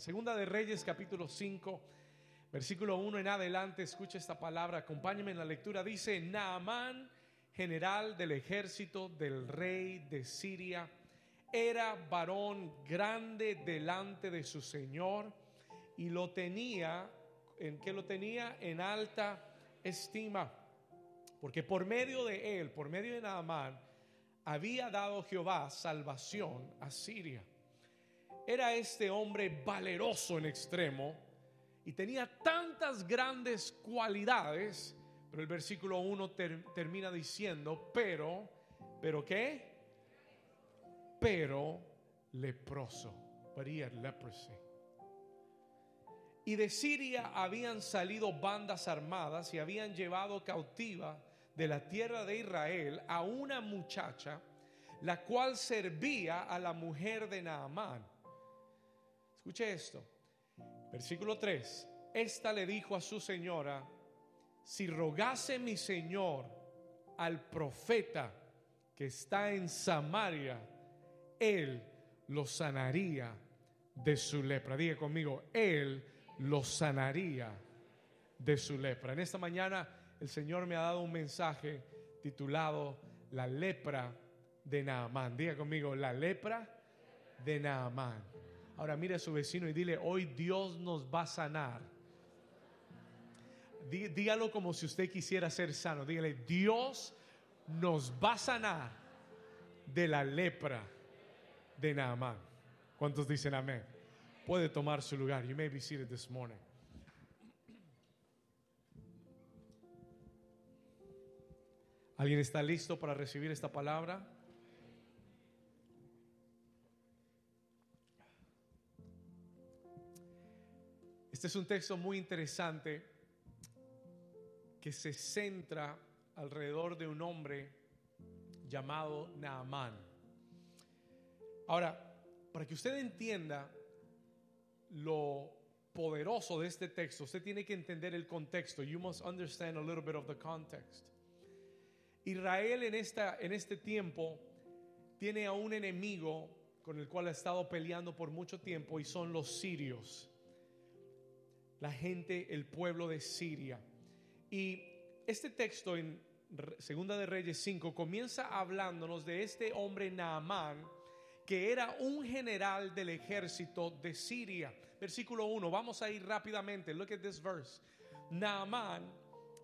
Segunda de Reyes capítulo 5, versículo 1 en adelante, escucha esta palabra, acompáñame en la lectura. Dice, Naamán, general del ejército del rey de Siria, era varón grande delante de su señor y lo tenía, ¿en qué lo tenía? En alta estima. Porque por medio de él, por medio de Naamán, había dado Jehová salvación a Siria. Era este hombre valeroso en extremo y tenía tantas grandes cualidades, pero el versículo 1 termina diciendo, pero, pero qué? Pero leproso, but leprosy. Y de Siria habían salido bandas armadas y habían llevado cautiva de la tierra de Israel a una muchacha, la cual servía a la mujer de Naamán. Escuche esto. Versículo 3. Esta le dijo a su señora, si rogase mi señor al profeta que está en Samaria, él lo sanaría de su lepra. Diga conmigo, él lo sanaría de su lepra. En esta mañana el Señor me ha dado un mensaje titulado La lepra de Naamán. Diga conmigo, la lepra de Naamán. Ahora mire a su vecino y dile, hoy Dios nos va a sanar. Dígalo como si usted quisiera ser sano. Dígale, Dios nos va a sanar de la lepra de Naamán. ¿Cuántos dicen amén? Puede tomar su lugar. You may be seated this morning. ¿Alguien está listo para recibir esta palabra? Este es un texto muy interesante que se centra alrededor de un hombre llamado Naamán. Ahora, para que usted entienda lo poderoso de este texto, usted tiene que entender el contexto. You must understand a little bit of the context. Israel en, esta, en este tiempo tiene a un enemigo con el cual ha estado peleando por mucho tiempo y son los sirios. La gente, el pueblo de Siria. Y este texto en Segunda de Reyes 5 comienza hablándonos de este hombre Naamán que era un general del ejército de Siria. Versículo 1, vamos a ir rápidamente. Look at this verse. Naamán,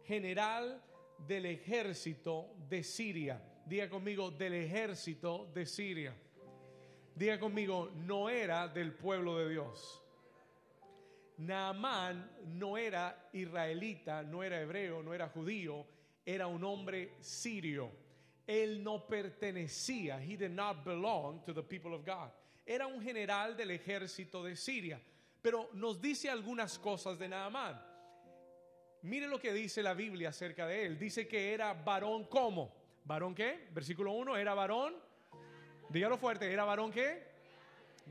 general del ejército de Siria. Diga conmigo, del ejército de Siria. Diga conmigo, no era del pueblo de Dios. Naamán no era israelita, no era hebreo, no era judío, era un hombre sirio. Él no pertenecía, he did not belong to the people of God. Era un general del ejército de Siria. Pero nos dice algunas cosas de Naamán. Mire lo que dice la Biblia acerca de él. Dice que era varón como. ¿Varón qué? Versículo 1, era varón. Dígalo fuerte, era varón qué?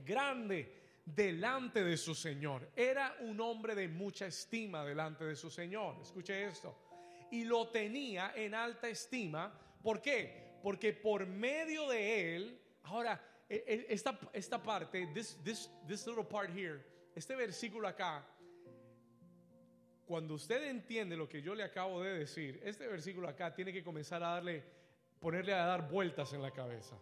Grande delante de su Señor. Era un hombre de mucha estima delante de su Señor. Escuche esto. Y lo tenía en alta estima. ¿Por qué? Porque por medio de él, ahora, e, e, esta, esta parte, this, this, this little part here, este versículo acá, cuando usted entiende lo que yo le acabo de decir, este versículo acá tiene que comenzar a darle, ponerle a dar vueltas en la cabeza.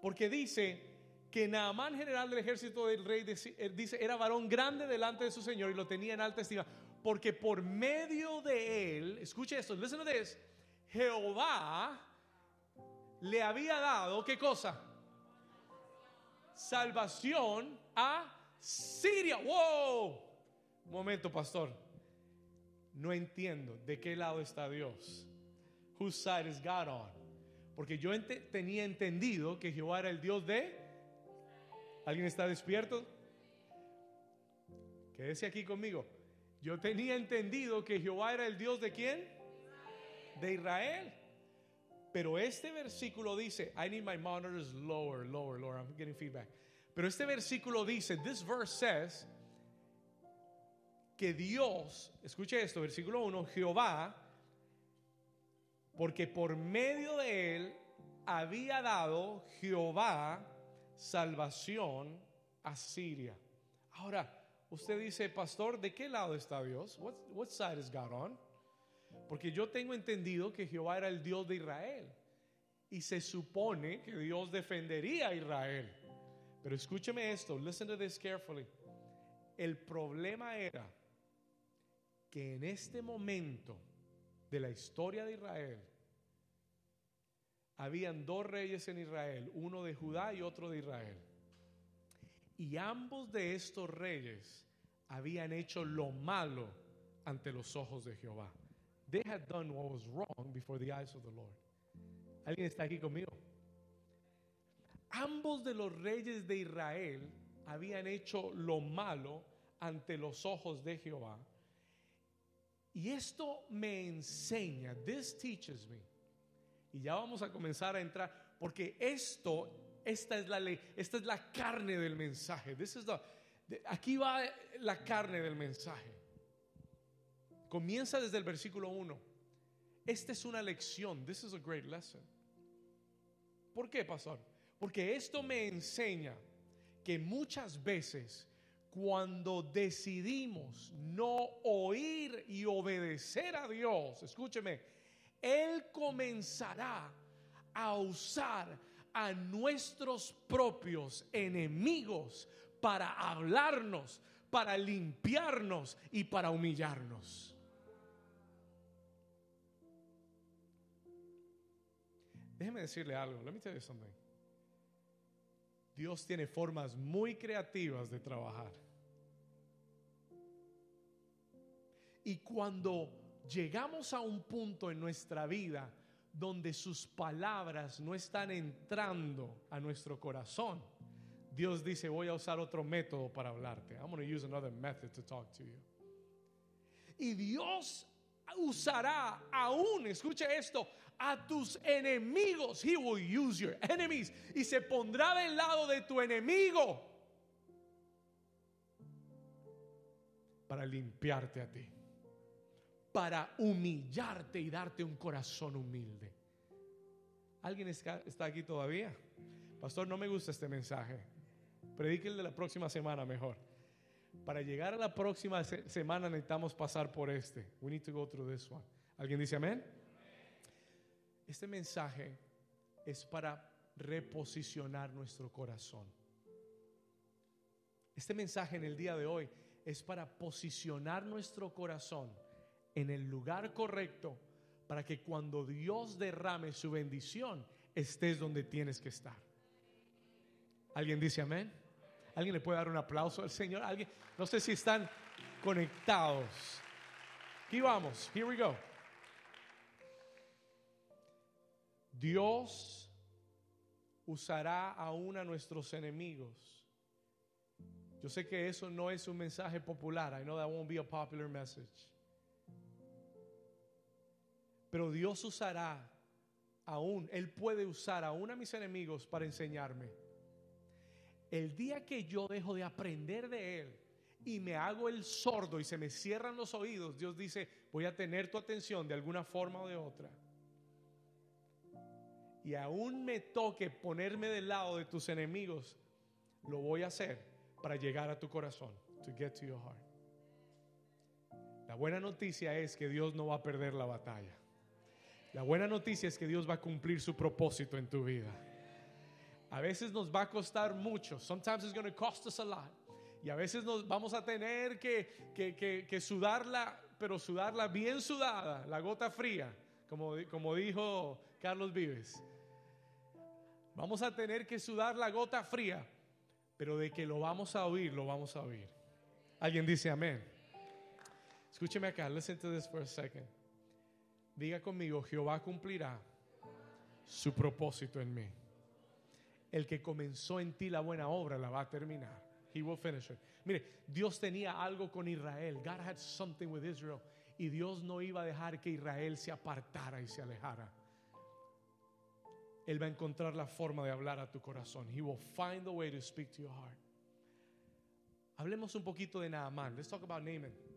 Porque dice que Naamán, general del ejército del rey, eh, dice, era varón grande delante de su señor y lo tenía en alta estima. Porque por medio de él, escuche esto, listen to this, Jehová le había dado, ¿qué cosa? Salvación a Siria. ¡Wow! momento, pastor. No entiendo de qué lado está Dios. Whose side is God on? Porque yo tenía entendido que Jehová era el Dios de. ¿Alguien está despierto? Quédese aquí conmigo. Yo tenía entendido que Jehová era el Dios de quién? De Israel. Pero este versículo dice, I need my monitors lower, lower, lower. I'm getting feedback. Pero este versículo dice, this verse says que Dios, escuche esto, versículo 1, Jehová, porque por medio de él había dado Jehová salvación a Siria. Ahora, usted dice, pastor, ¿de qué lado está Dios? What, what side is God on? Porque yo tengo entendido que Jehová era el Dios de Israel. Y se supone que Dios defendería a Israel. Pero escúcheme esto, listen to this carefully. El problema era que en este momento de la historia de Israel, habían dos reyes en Israel, uno de Judá y otro de Israel. Y ambos de estos reyes habían hecho lo malo ante los ojos de Jehová. They had done what was wrong before the eyes of the Lord. ¿Alguien está aquí conmigo? Ambos de los reyes de Israel habían hecho lo malo ante los ojos de Jehová. Y esto me enseña, this teaches me. Y ya vamos a comenzar a entrar, porque esto, esta es la ley, esta es la carne del mensaje. This is aquí va la carne del mensaje. Comienza desde el versículo 1. Esta es una lección. This is a great lesson. ¿Por qué, pastor? Porque esto me enseña que muchas veces cuando decidimos no oír y obedecer a Dios, escúcheme, Él comenzará a usar a nuestros propios enemigos para hablarnos, para limpiarnos y para humillarnos. Déjeme decirle algo. Let me tell you something. Dios tiene formas muy creativas de trabajar. Y cuando llegamos a un punto en nuestra vida donde sus palabras no están entrando a nuestro corazón, Dios dice, voy a usar otro método para hablarte. I'm going to use another method to talk to you. Y Dios usará aún, escuche esto, a tus enemigos. He will use your enemies. Y se pondrá del lado de tu enemigo para limpiarte a ti. Para humillarte y darte un corazón humilde. ¿Alguien está aquí todavía? Pastor, no me gusta este mensaje. Predique el de la próxima semana mejor. Para llegar a la próxima semana necesitamos pasar por este. We need to go through this one. ¿Alguien dice amén? Este mensaje es para reposicionar nuestro corazón. Este mensaje en el día de hoy es para posicionar nuestro corazón en el lugar correcto para que cuando Dios derrame su bendición estés donde tienes que estar. ¿Alguien dice amén? ¿Alguien le puede dar un aplauso al Señor? ¿Alguien? No sé si están conectados. Aquí vamos. Here we go. Dios usará aún a nuestros enemigos. Yo sé que eso no es un mensaje popular. I know that won't be a popular message. Pero Dios usará aún, Él puede usar aún a mis enemigos para enseñarme. El día que yo dejo de aprender de Él y me hago el sordo y se me cierran los oídos, Dios dice, voy a tener tu atención de alguna forma o de otra y aún me toque ponerme del lado de tus enemigos, lo voy a hacer para llegar a tu corazón. To get to your heart. La buena noticia es que Dios no va a perder la batalla. La buena noticia es que Dios va a cumplir su propósito en tu vida. A veces nos va a costar mucho. Sometimes it's going to cost us a lot. Y a veces nos vamos a tener que, que, que, sudarla, pero sudarla bien sudada, la gota fría, como, como dijo Carlos Vives. Vamos a tener que sudar la gota fría, pero de que lo vamos a oír, lo vamos a oír. Alguien dice amén. Escúcheme acá, listen to this for a second. Diga conmigo, Jehová cumplirá su propósito en mí. El que comenzó en ti la buena obra la va a terminar. He will finish it. Mire, Dios tenía algo con Israel. God had something with Israel. Y Dios no iba a dejar que Israel se apartara y se alejara. Él va a encontrar la forma de hablar a tu corazón. He will find the way to speak to your heart. Hablemos un poquito de Naaman. Let's talk about Naaman.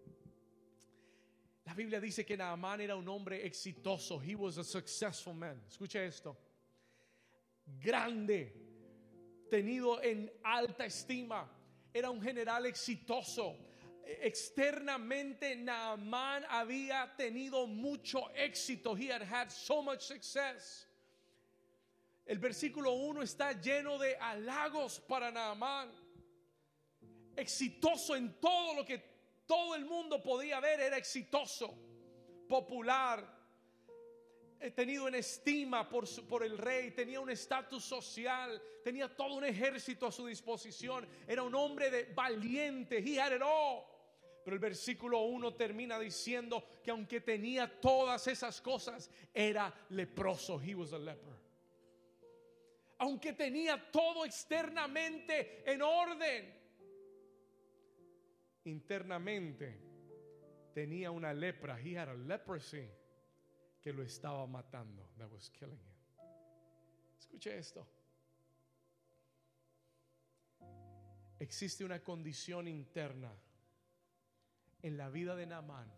La Biblia dice que Naaman era un hombre exitoso. He was a successful man. Escucha esto. Grande, tenido en alta estima. era un general exitoso. Externamente, Naamán había tenido mucho éxito. He had had so much success. El versículo 1 está lleno de halagos para Naamán. Exitoso en todo lo que todo el mundo podía ver, era exitoso, popular, tenido en estima por, por el rey, tenía un estatus social, tenía todo un ejército a su disposición, era un hombre de valiente, he had it all. Pero el versículo 1 termina diciendo que aunque tenía todas esas cosas, era leproso. He was a leper. Aunque tenía todo externamente en orden, internamente tenía una lepra. He had a leprosy que lo estaba matando. That was killing him. Escuche esto. Existe una condición interna en la vida de Naamán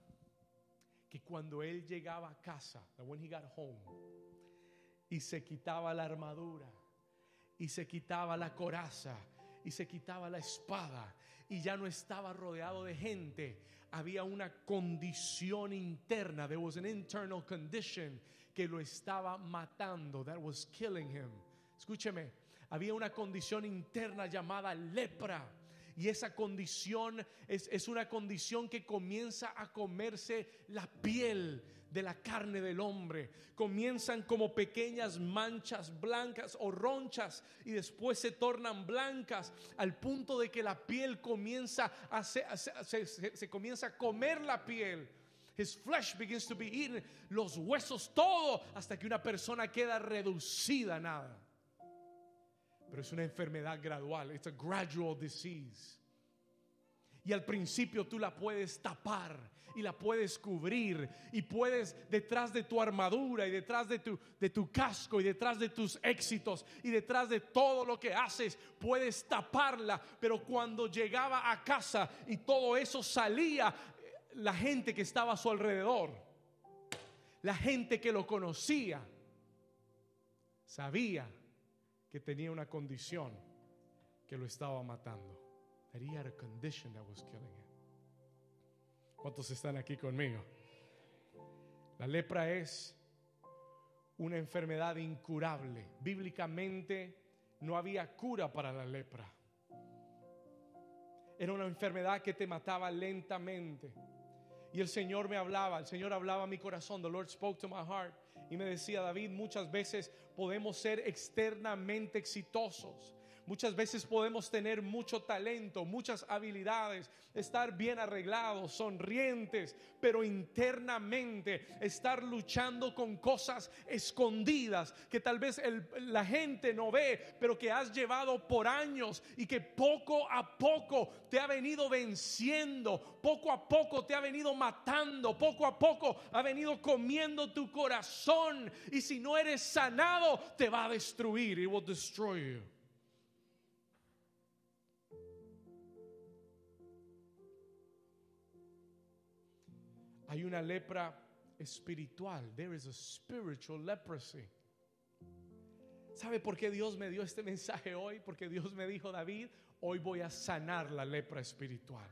que cuando él llegaba a casa, when he got home, y se quitaba la armadura, y se quitaba la coraza, y se quitaba la espada, y ya no estaba rodeado de gente, había una condición interna, there was an internal condition que lo estaba matando, that was killing him. Escúcheme, había una condición interna llamada lepra. Y esa condición es, es, una condición que comienza a comerse la piel de la carne del hombre. Comienzan como pequeñas manchas blancas o ronchas y después se tornan blancas al punto de que la piel comienza a se, se, comienza a comer la piel. His flesh begins to be eaten, los huesos todo, hasta que una persona queda reducida a nada. Pero es una enfermedad gradual, it's a gradual disease. Y al principio tú la puedes tapar y la puedes cubrir y puedes detrás de tu armadura y detrás de tu, de tu casco y detrás de tus éxitos y detrás de todo lo que haces, puedes taparla. Pero cuando llegaba a casa y todo eso salía, la gente que estaba a su alrededor, la gente que lo conocía, sabía que tenía una condición que lo estaba matando. That he had a condition that was killing. ¿Cuántos están aquí conmigo? La lepra es una enfermedad incurable. Bíblicamente no había cura para la lepra. Era una enfermedad que te mataba lentamente. Y el Señor me hablaba, el Señor hablaba a mi corazón. The Lord spoke to my heart. Y me decía, David, muchas veces podemos ser externamente exitosos. Muchas veces podemos tener mucho talento, muchas habilidades, estar bien arreglados, sonrientes, pero internamente estar luchando con cosas escondidas que tal vez la gente no ve, pero que has llevado por años y que poco a poco te ha venido venciendo, poco a poco te ha venido matando, poco a poco ha venido comiendo tu corazón y si no eres sanado te va a destruir, it will destroy you. Hay una lepra espiritual. There is a spiritual leprosy. ¿Sabe por qué Dios me dio este mensaje hoy? Porque Dios me dijo, David, hoy voy a sanar la lepra espiritual.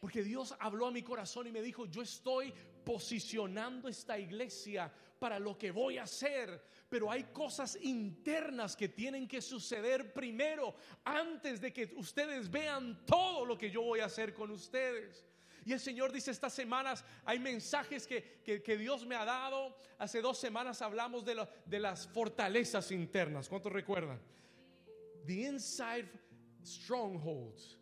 Porque Dios habló a mi corazón y me dijo, yo estoy posicionando esta iglesia para lo que voy a hacer. Pero hay cosas internas que tienen que suceder primero antes de que ustedes vean todo lo que yo voy a hacer con ustedes. Y el Señor dice estas semanas, hay mensajes que, que, Dios me ha dado. Hace dos semanas hablamos de, de las fortalezas internas. ¿Cuántos recuerdan? The inside strongholds.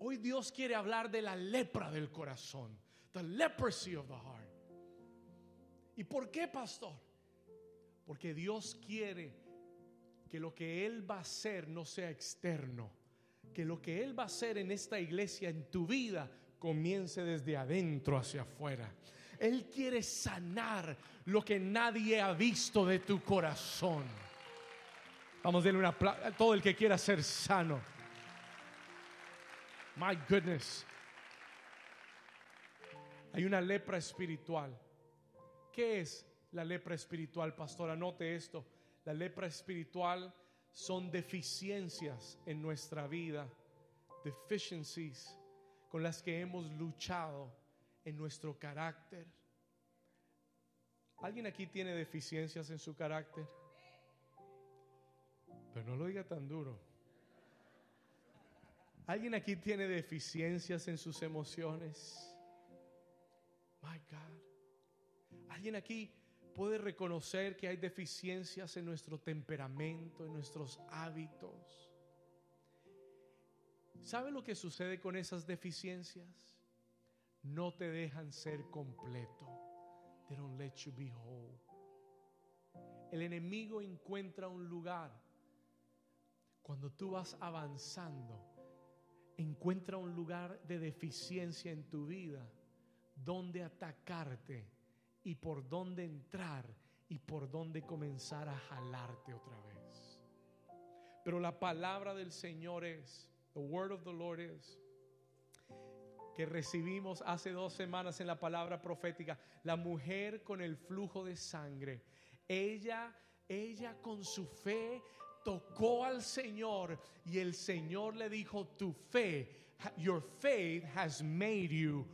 Hoy Dios quiere hablar de la lepra del corazón. The leprosy of the heart. ¿Y por qué, pastor? Porque Dios quiere que lo que Él va a hacer no sea externo. Que lo que Él va a hacer en esta iglesia, en tu vida, comience desde adentro hacia afuera. Él quiere sanar lo que nadie ha visto de tu corazón. Vamos a darle una a todo el que quiera ser sano. My goodness. Hay una lepra espiritual. ¿Qué es la lepra espiritual, pastor? Anote esto. La lepra espiritual son deficiencias en nuestra vida deficiencies con las que hemos luchado en nuestro carácter. ¿Alguien aquí tiene deficiencias en su carácter? Pero no lo diga tan duro. ¿Alguien aquí tiene deficiencias en sus emociones? My God. ¿Alguien aquí puede reconocer que hay deficiencias en nuestro temperamento, en nuestros hábitos? ¿Sabe lo que sucede con esas deficiencias? No te dejan ser completo. They don't let you be whole. El enemigo encuentra un lugar cuando tú vas avanzando. Encuentra un lugar de deficiencia en tu vida donde atacarte y por dónde entrar y por dónde comenzar a jalarte otra vez. Pero la palabra del Señor es, the word of the Lord is, que recibimos hace dos semanas en la palabra profética, la mujer con el flujo de sangre, ella, ella con su fe tocó al Señor y el Señor le dijo, tu fe, your faith has made you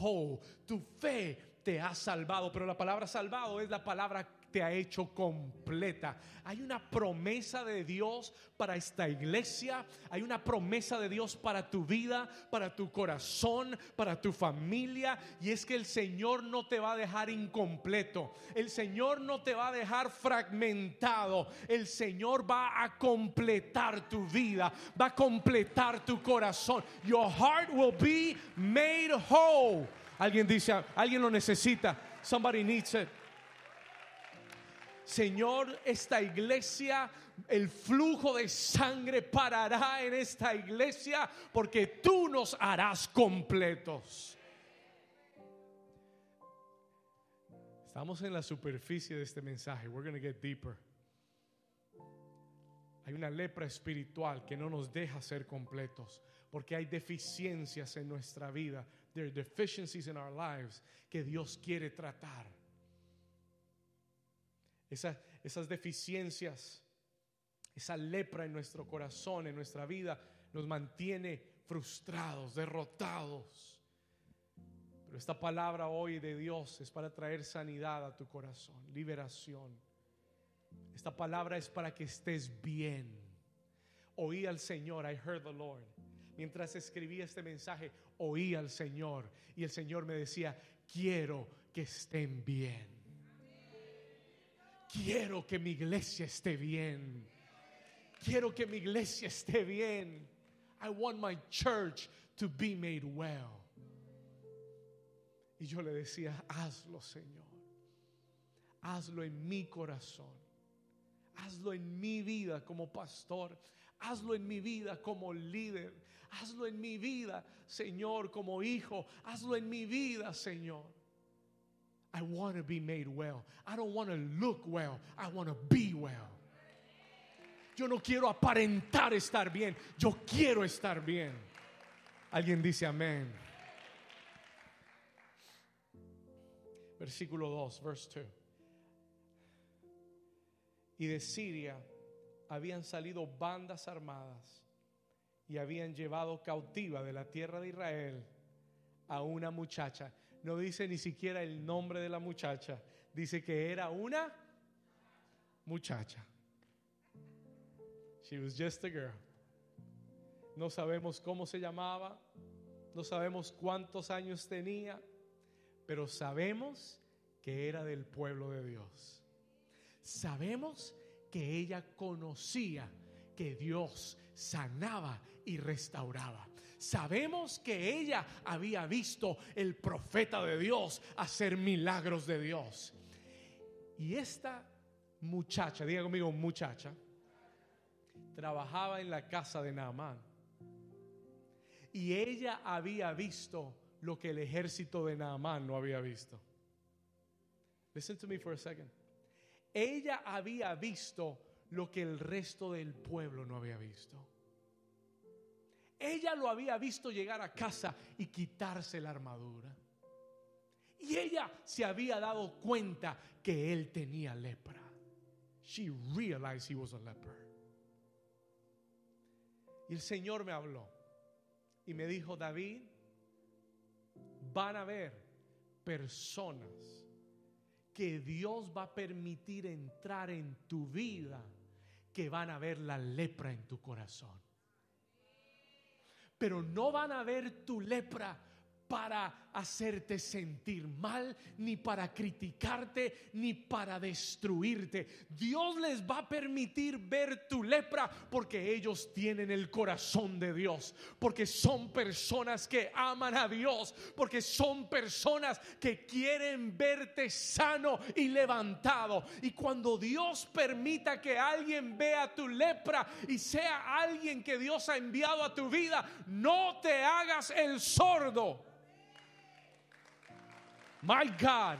whole, tu fe te ha salvado, pero la palabra salvado es la palabra te ha hecho completa. Hay una promesa de Dios para esta iglesia, hay una promesa de Dios para tu vida, para tu corazón, para tu familia, y es que el Señor no te va a dejar incompleto, el Señor no te va a dejar fragmentado, el Señor va a completar tu vida, va a completar tu corazón. Your heart will be made whole. Alguien dice, alguien lo necesita. Somebody needs it. Señor, esta iglesia, el flujo de sangre parará en esta iglesia porque tú nos harás completos. Estamos en la superficie de este mensaje. We're going to get deeper. Hay una lepra espiritual que no nos deja ser completos porque hay deficiencias en nuestra vida. There are deficiencies in our lives que Dios quiere tratar esas deficiencias, esa lepra en nuestro corazón, en nuestra vida, nos mantiene frustrados, derrotados. Pero esta palabra hoy de Dios es para traer sanidad a tu corazón, liberación. Esta palabra es para que estés bien. Oí al Señor, I heard the Lord. Mientras escribía este mensaje, oí al Señor y el Señor me decía, quiero que estén bien. Quiero que mi iglesia esté bien. Quiero que mi iglesia esté bien. I want my church to be made well. Y yo le decía, hazlo Señor. Hazlo en mi corazón. Hazlo en mi vida como pastor. Hazlo en mi vida como líder. Hazlo en mi vida, Señor, como hijo. Hazlo en mi vida, Señor. I want to be made well. I don't want to look well. I want to be well. Yo no quiero aparentar estar bien. Yo quiero estar bien. Alguien dice amén. Versículo 2, verse 2. Y de Siria habían salido bandas armadas y habían llevado cautiva de la tierra de Israel a una muchacha no dice ni siquiera el nombre de la muchacha, dice que era una muchacha. She was just a girl. No sabemos cómo se llamaba, no sabemos cuántos años tenía, pero sabemos que era del pueblo de Dios. Sabemos que ella conocía que Dios sanaba y restauraba. Sabemos que ella había visto el profeta de Dios hacer milagros de Dios. Y esta muchacha, diga conmigo muchacha, trabajaba en la casa de Naamán. Y ella había visto lo que el ejército de Naamán no había visto. Listen to me for a second. Ella había visto lo que el resto del pueblo no había visto. Ella lo había visto llegar a casa y quitarse la armadura. Y ella se había dado cuenta que él tenía lepra. She realized he was a leper. Y el Señor me habló. y me dijo, David, van a ver personas que Dios va a permitir entrar en tu vida que van a ver la lepra en tu corazón. Pero no van a ver tu lepra para hacerte sentir mal, ni para criticarte, ni para destruirte. Dios les va a permitir ver tu lepra porque ellos tienen el corazón de Dios, porque son personas que aman a Dios, porque son personas que quieren verte sano y levantado. Y cuando Dios permita que alguien vea tu lepra y sea alguien que Dios ha enviado a tu vida, no te hagas el sordo. My God.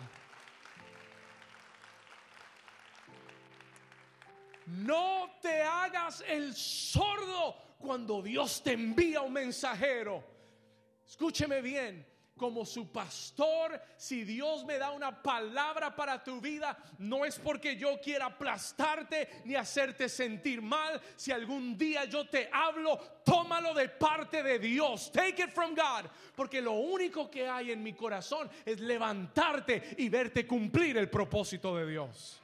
No te hagas el sordo cuando Dios te envía un mensajero. Escúcheme bien como su pastor, si Dios me da una palabra para tu vida, no es porque yo quiera aplastarte ni hacerte sentir mal. Si algún día yo te hablo, tómalo de parte de Dios. Take it from God. Porque lo único que hay en mi corazón es levantarte y verte cumplir el propósito de Dios.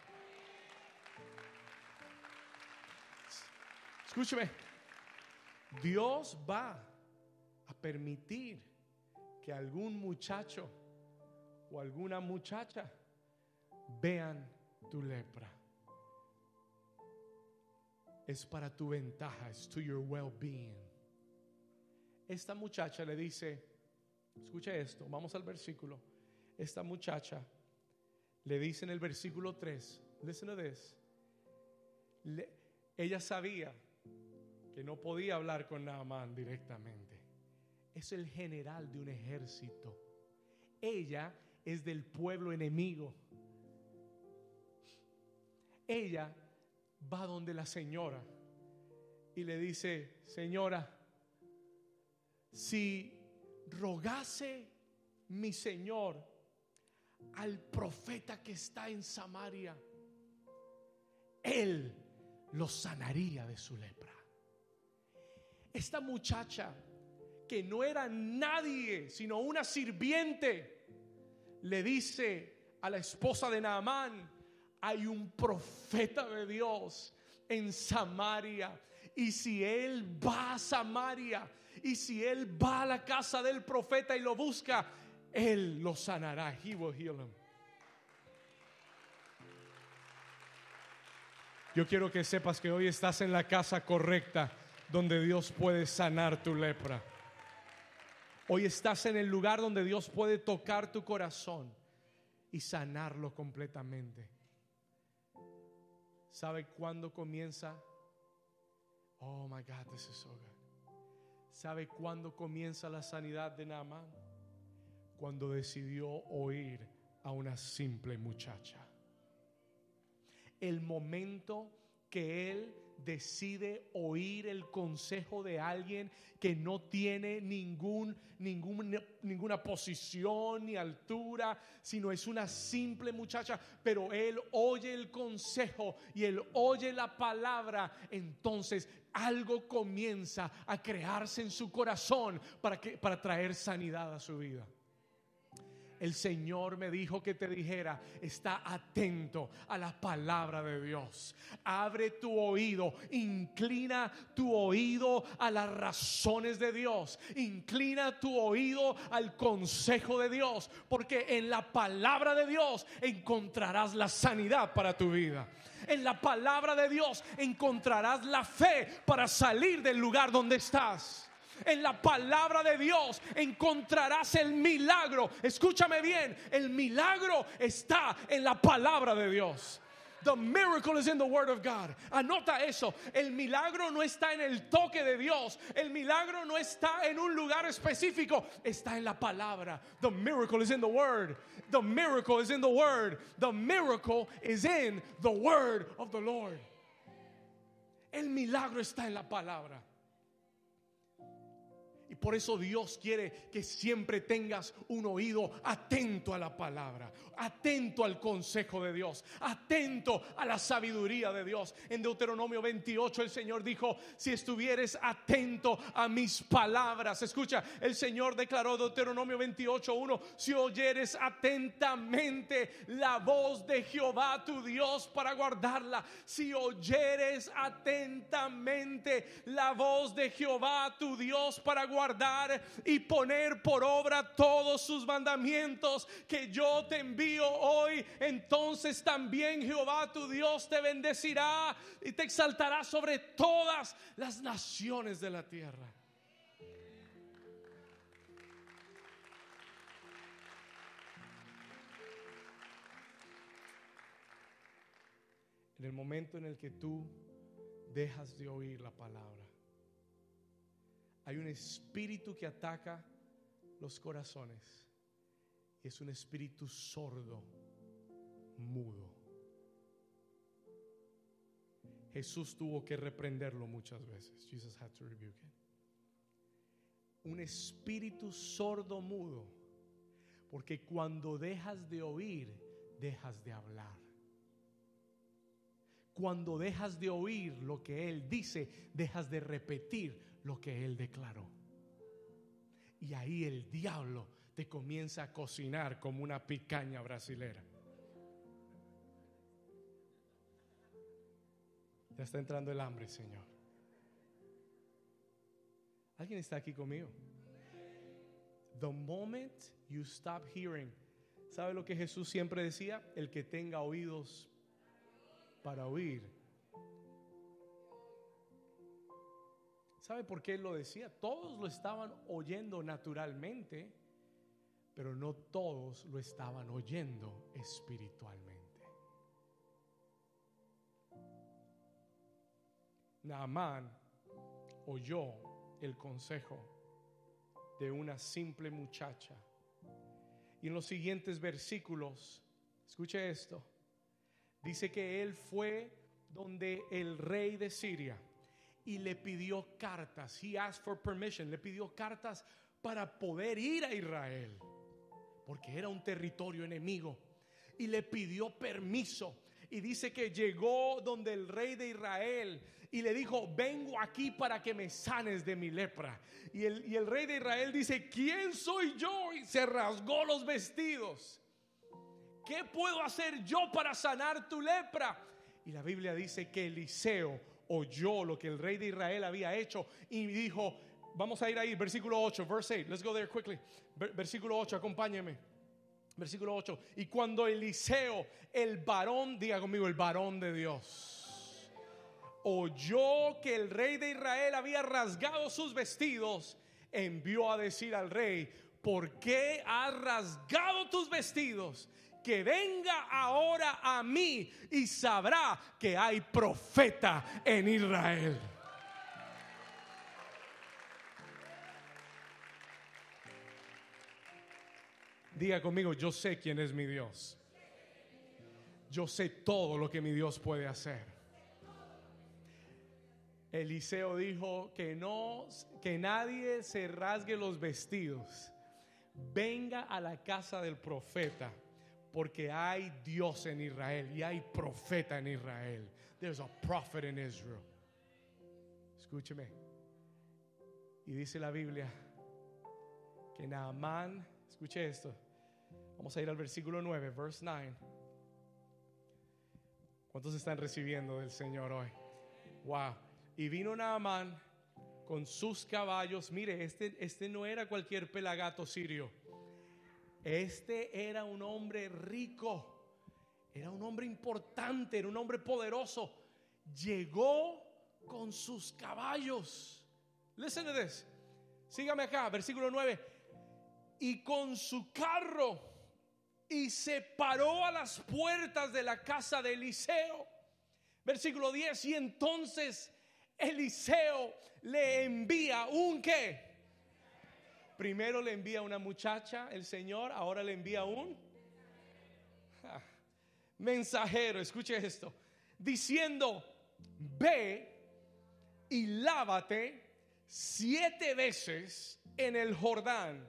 Escúcheme. Dios va a permitir que algún muchacho o alguna muchacha vean tu lepra. Es para tu ventaja, es to your well-being. Esta muchacha le dice, escucha esto, vamos al versículo. Esta muchacha le dice en el versículo 3, listen to this. ella sabía que no podía hablar con Naamán directamente es el general de un ejército. Ella es del pueblo enemigo. Ella va donde la señora y le dice, señora, si rogase mi señor al profeta que está en Samaria, él lo sanaría de su lepra. Esta muchacha que no era nadie, sino una sirviente, le dice a la esposa de Naamán, hay un profeta de Dios en Samaria. Y si él va a Samaria, y si él va a la casa del profeta y lo busca, él lo sanará. Yo quiero que sepas que hoy estás en la casa correcta donde Dios puede sanar tu lepra. Hoy estás en el lugar donde Dios puede tocar tu corazón y sanarlo completamente. ¿Sabe cuándo comienza? Oh my God, this is so good. ¿Sabe cuándo comienza la sanidad de Naaman? Cuando decidió oír a una simple muchacha. El momento que él decide oír el consejo de alguien que no tiene ningún, ninguna posición ni altura, sino es una simple muchacha, pero él oye el consejo y él oye la palabra, entonces algo comienza a crearse en su corazón para, que, para traer sanidad a su vida el Señor me dijo que te dijera, está atento a la palabra de Dios. Abre tu oído, inclina tu oído a las razones de Dios, inclina tu oído al consejo de Dios, porque en la palabra de Dios encontrarás la sanidad para tu vida. En la palabra de Dios encontrarás la fe para salir del lugar donde estás en la palabra de Dios encontrarás el milagro. Escúchame bien, el milagro está en la palabra de Dios. The miracle is in the word of God. Anota eso. El milagro no está en el toque de Dios. El milagro no está en un lugar específico. Está en la palabra. The miracle is in the word. The miracle is in the word. The miracle is in the word of the Lord. El milagro está en la palabra. Y por eso Dios quiere que siempre tengas un oído atento a la palabra, atento al consejo de Dios, atento a la sabiduría de Dios. En Deuteronomio 28 el Señor dijo, si estuvieres atento a mis palabras, escucha, el Señor declaró Deuteronomio 28.1, si oyeres atentamente la voz de Jehová tu Dios para guardarla, si oyeres atentamente la voz de Jehová tu Dios para guardarla, guardar y poner por obra todos sus mandamientos que yo te envío hoy, entonces también Jehová tu Dios te bendecirá y te exaltará sobre todas las naciones de la tierra. En el momento en el que tú dejas de oír la palabra, hay un espíritu que ataca los corazones. Y es un espíritu sordo, mudo. Jesús tuvo que reprenderlo muchas veces. Jesus had to rebuke. Un espíritu sordo, mudo. Porque cuando dejas de oír, dejas de hablar. Cuando dejas de oír lo que Él dice, dejas de repetir lo que Él declaró. Y ahí el diablo te comienza a cocinar como una picaña brasilera. Ya está entrando el hambre, Señor. ¿Alguien está aquí conmigo? The moment you stop hearing, ¿sabe lo que Jesús siempre decía? El que tenga oídos para oír ¿Sabe por qué él lo decía? Todos lo estaban oyendo naturalmente, pero no todos lo estaban oyendo espiritualmente. Naamán oyó el consejo de una simple muchacha. Y en los siguientes versículos, escuche esto, dice que él fue donde el rey de Siria y le pidió cartas. He asked for permission. Le pidió cartas para poder ir a Israel, porque era un territorio enemigo. Y le pidió permiso. Y dice que llegó donde el rey de Israel y le dijo, vengo aquí para que me sanes de mi lepra. Y el, y el rey de Israel dice, ¿quién soy yo? Y se rasgó los vestidos. ¿Qué puedo hacer yo para sanar tu lepra? Y la Biblia dice que Eliseo oyó lo que el rey de Israel había hecho y dijo, vamos a ir ahí, versículo 8, verse 8, let's go there quickly. Versículo 8, acompáñeme. Versículo 8. Y cuando Eliseo, el varón, diga conmigo, el varón de Dios, oyó que el rey de Israel había rasgado sus vestidos, envió a decir al rey, ¿por qué has rasgado tus vestidos? Que venga ahora a mí y sabrá que hay profeta en Israel. Diga conmigo, yo sé quién es mi Dios. Yo sé todo lo que mi Dios puede hacer. Eliseo dijo que no, que nadie se rasgue los vestidos. Venga a la casa del profeta porque hay Dios en Israel y hay profeta en Israel. There's a prophet in Israel. Escúcheme. Y dice la Biblia que Naamán, escuche esto. Vamos a ir al versículo 9, verse 9. ¿Cuántos están recibiendo del Señor hoy? Wow. Y vino Naamán con sus caballos. Mire, este, este no era cualquier pelagato sirio este era un hombre rico, era un hombre importante, era un hombre poderoso. Llegó con sus caballos. Listen to this. Sígame acá, versículo 9. Y con su carro y se paró a las puertas de la casa de Eliseo. Versículo 10. Y entonces Eliseo le envía un qué? Primero le envía una muchacha, el Señor, ahora le envía un mensajero, escuche esto, diciendo, ve y lávate siete veces en el Jordán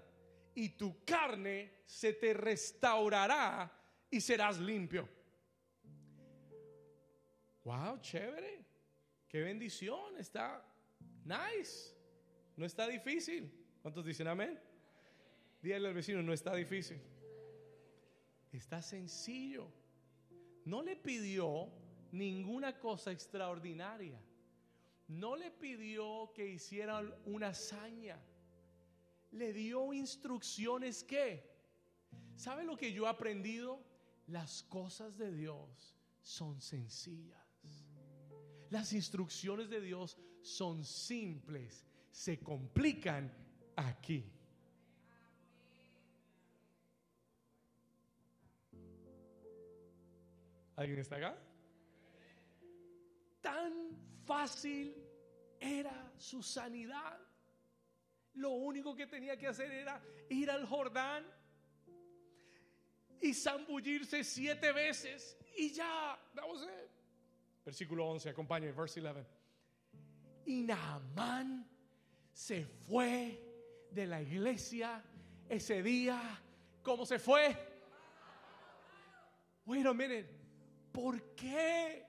y tu carne se te restaurará y serás limpio. Wow, chévere. Qué bendición. Está nice. No está difícil. ¿Cuántos dicen amén? Dígale al vecino, no está difícil. Está sencillo. No le pidió ninguna cosa extraordinaria. No le pidió que hiciera una hazaña. Le dio instrucciones que, ¿sabe lo que yo he aprendido? Las cosas de Dios son sencillas. Las instrucciones de Dios son simples, se complican aquí. ¿Alguien está acá? Tan fácil era su sanidad. Lo único que tenía que hacer era ir al Jordán y zambullirse siete veces y ya. Versículo 11, acompañe, verse 11. Y Naamán se fue de la iglesia ese día. ¿Cómo se fue? Wait a minute. ¿Por qué?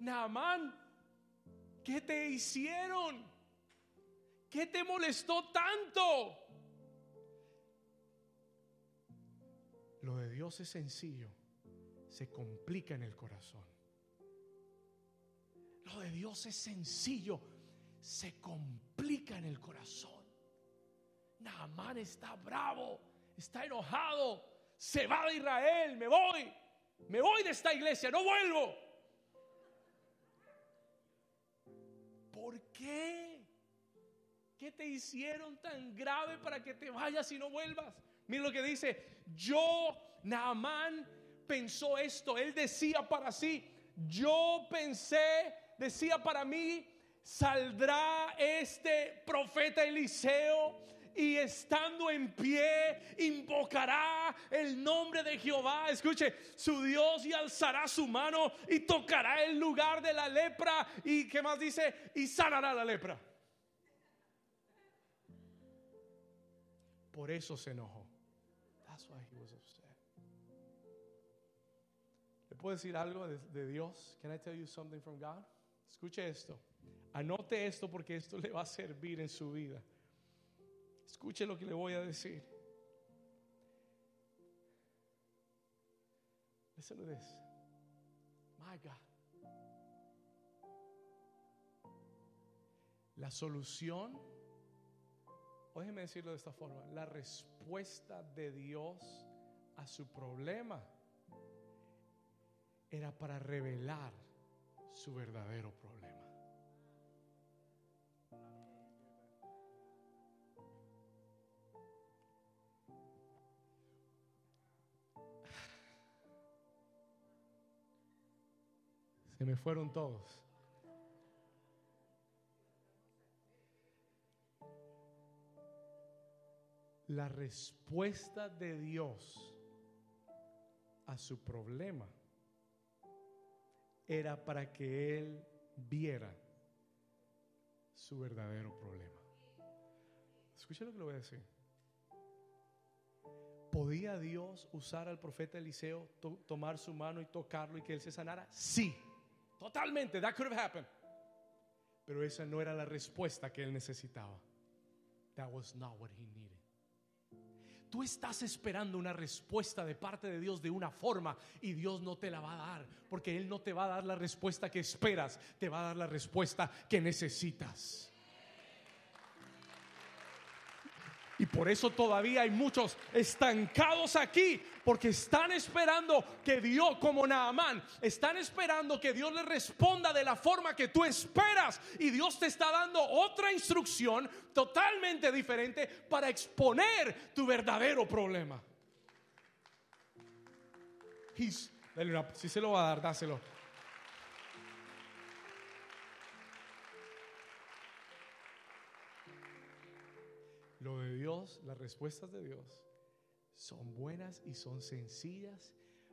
Naamán, ¿qué te hicieron? ¿Qué te molestó tanto? Lo de Dios es sencillo, se complica en el corazón. Lo de Dios es sencillo, se complica en el corazón. Naamán está bravo, está enojado, se va de Israel, me voy. Me voy de esta iglesia, no vuelvo. ¿Por qué? ¿Qué te hicieron tan grave para que te vayas y no vuelvas? Mira lo que dice, yo, Naamán, pensó esto. Él decía para sí, yo pensé, decía para mí, saldrá este profeta Eliseo y estando en pie invocará el nombre de Jehová. Escuche, su Dios y alzará su mano y tocará el lugar de la lepra. ¿Y qué más dice? Y sanará la lepra. Por eso se enojó. That's why he was upset. ¿Le puedo decir algo de, de Dios? Can I tell you something from God? Escuche esto. Anote esto porque esto le va a servir en su vida. Escuche lo que le voy a decir. Listen to this. My God. La solución, o déjeme decirlo de esta forma, la respuesta de Dios a su problema era para revelar su verdadero problema. Se me fueron todos. La respuesta de Dios a su problema era para que Él viera su verdadero problema. Escucha lo que le voy a decir. ¿Podía Dios usar al profeta Eliseo, tomar su mano y tocarlo y que él se sanara? Sí. Totalmente, that could have happened. Pero esa no era la respuesta que él necesitaba. That was not what he needed. Tú estás esperando una respuesta de parte de Dios de una forma y Dios no te la va a dar, porque Él no te va a dar la respuesta que esperas, te va a dar la respuesta que necesitas. Y por eso todavía hay muchos estancados aquí, porque están esperando que Dios, como Naamán, están esperando que Dios les responda de la forma que tú esperas. Y Dios te está dando otra instrucción totalmente diferente para exponer tu verdadero problema. si se lo va a dar, dáselo. Lo de Dios, las respuestas de Dios son buenas y son sencillas,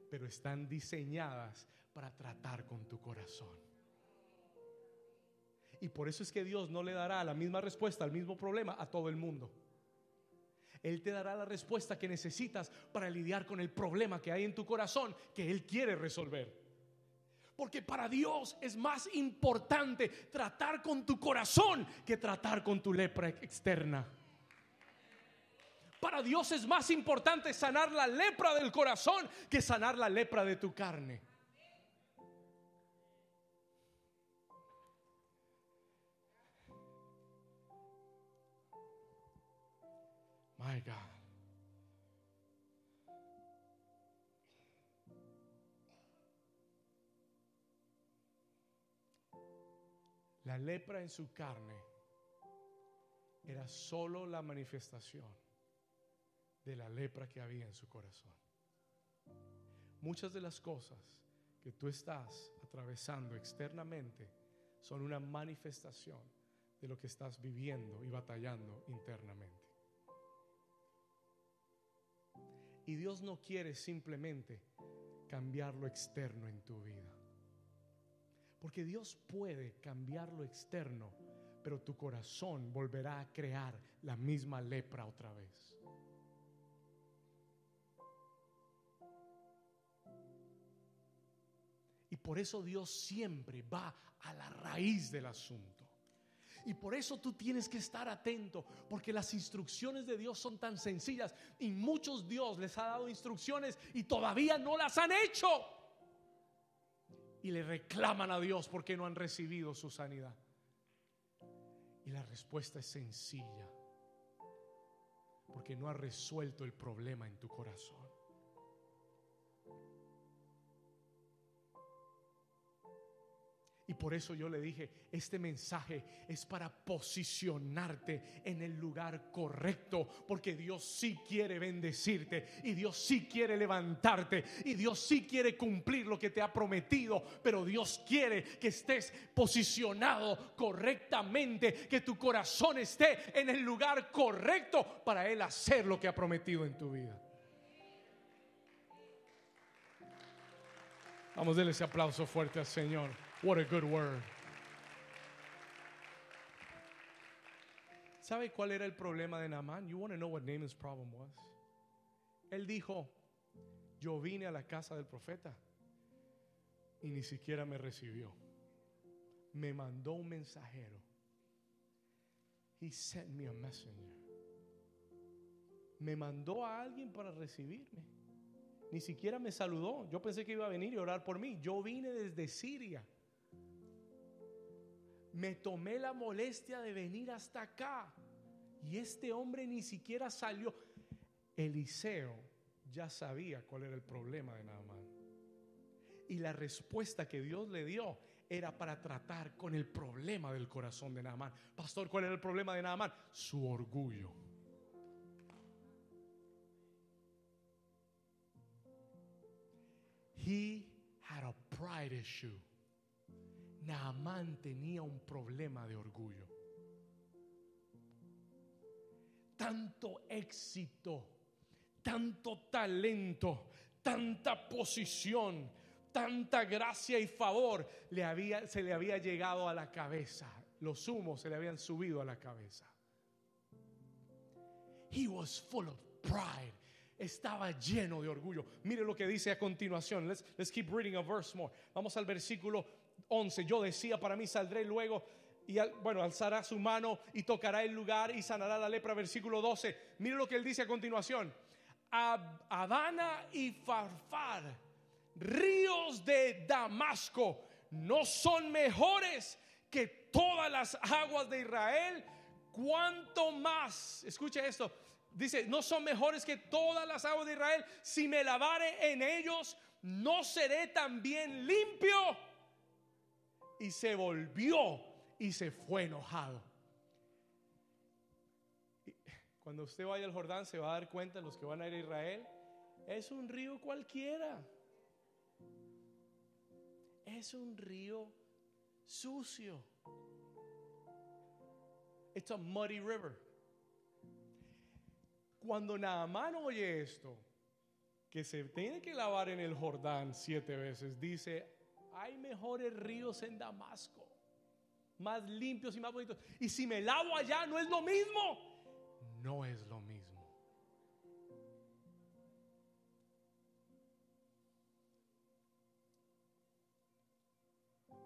pero están diseñadas para tratar con tu corazón. Y por eso es que Dios no le dará la misma respuesta al mismo problema a todo el mundo. Él te dará la respuesta que necesitas para lidiar con el problema que hay en tu corazón que Él quiere resolver. Porque para Dios es más importante tratar con tu corazón que tratar con tu lepra externa. Para Dios es más importante sanar la lepra del corazón que sanar la lepra de tu carne. My God. La lepra en su carne era solo la manifestación de la lepra que había en su corazón. Muchas de las cosas que tú estás atravesando externamente son una manifestación de lo que estás viviendo y batallando internamente. Y Dios no quiere simplemente cambiar lo externo en tu vida. Porque Dios puede cambiar lo externo, pero tu corazón volverá a crear la misma lepra otra vez. Por eso Dios siempre va a la raíz del asunto. Y por eso tú tienes que estar atento, porque las instrucciones de Dios son tan sencillas y muchos Dios les ha dado instrucciones y todavía no las han hecho y le reclaman a Dios porque no han recibido su sanidad. Y la respuesta es sencilla, porque no ha resuelto el problema en tu corazón. Por eso yo le dije, este mensaje es para posicionarte en el lugar correcto, porque Dios sí quiere bendecirte y Dios sí quiere levantarte y Dios sí quiere cumplir lo que te ha prometido, pero Dios quiere que estés posicionado correctamente, que tu corazón esté en el lugar correcto para Él hacer lo que ha prometido en tu vida. Vamos a darle ese aplauso fuerte al Señor. What a good word. ¿Sabe cuál era el problema de Naaman? You want to know what Naaman's problem was? Él dijo, yo vine a la casa del profeta y ni siquiera me recibió. Me mandó un mensajero. He sent me a messenger. Me mandó a alguien para recibirme. Ni siquiera me saludó. Yo pensé que iba a venir y orar por mí. Yo vine desde Siria me tomé la molestia de venir hasta acá. Y este hombre ni siquiera salió. Eliseo ya sabía cuál era el problema de Naamán. Y la respuesta que Dios le dio era para tratar con el problema del corazón de Naamán. Pastor, ¿cuál era el problema de Naamán? Su orgullo. He had a pride issue. Naamán tenía un problema de orgullo. Tanto éxito, tanto talento, tanta posición, tanta gracia y favor le había, se le había llegado a la cabeza. Los humos se le habían subido a la cabeza. He was full of pride. Estaba lleno de orgullo. Mire lo que dice a continuación. Let's, let's keep reading a verse more. Vamos al versículo 11, yo decía, para mí saldré luego y bueno, alzará su mano y tocará el lugar y sanará la lepra. Versículo 12. Mire lo que él dice a continuación. Adana y Farfar, ríos de Damasco, no son mejores que todas las aguas de Israel. Cuanto más, escuche esto, dice, no son mejores que todas las aguas de Israel. Si me lavare en ellos, no seré también limpio y se volvió y se fue enojado. Cuando usted vaya al Jordán se va a dar cuenta, los que van a ir a Israel, es un río cualquiera. Es un río sucio. It's a muddy river. Cuando Naamán oye esto, que se tiene que lavar en el Jordán siete veces, dice, hay mejores ríos en Damasco. más limpios y más bonitos. Y si me lavo allá, no es lo mismo. No es lo mismo.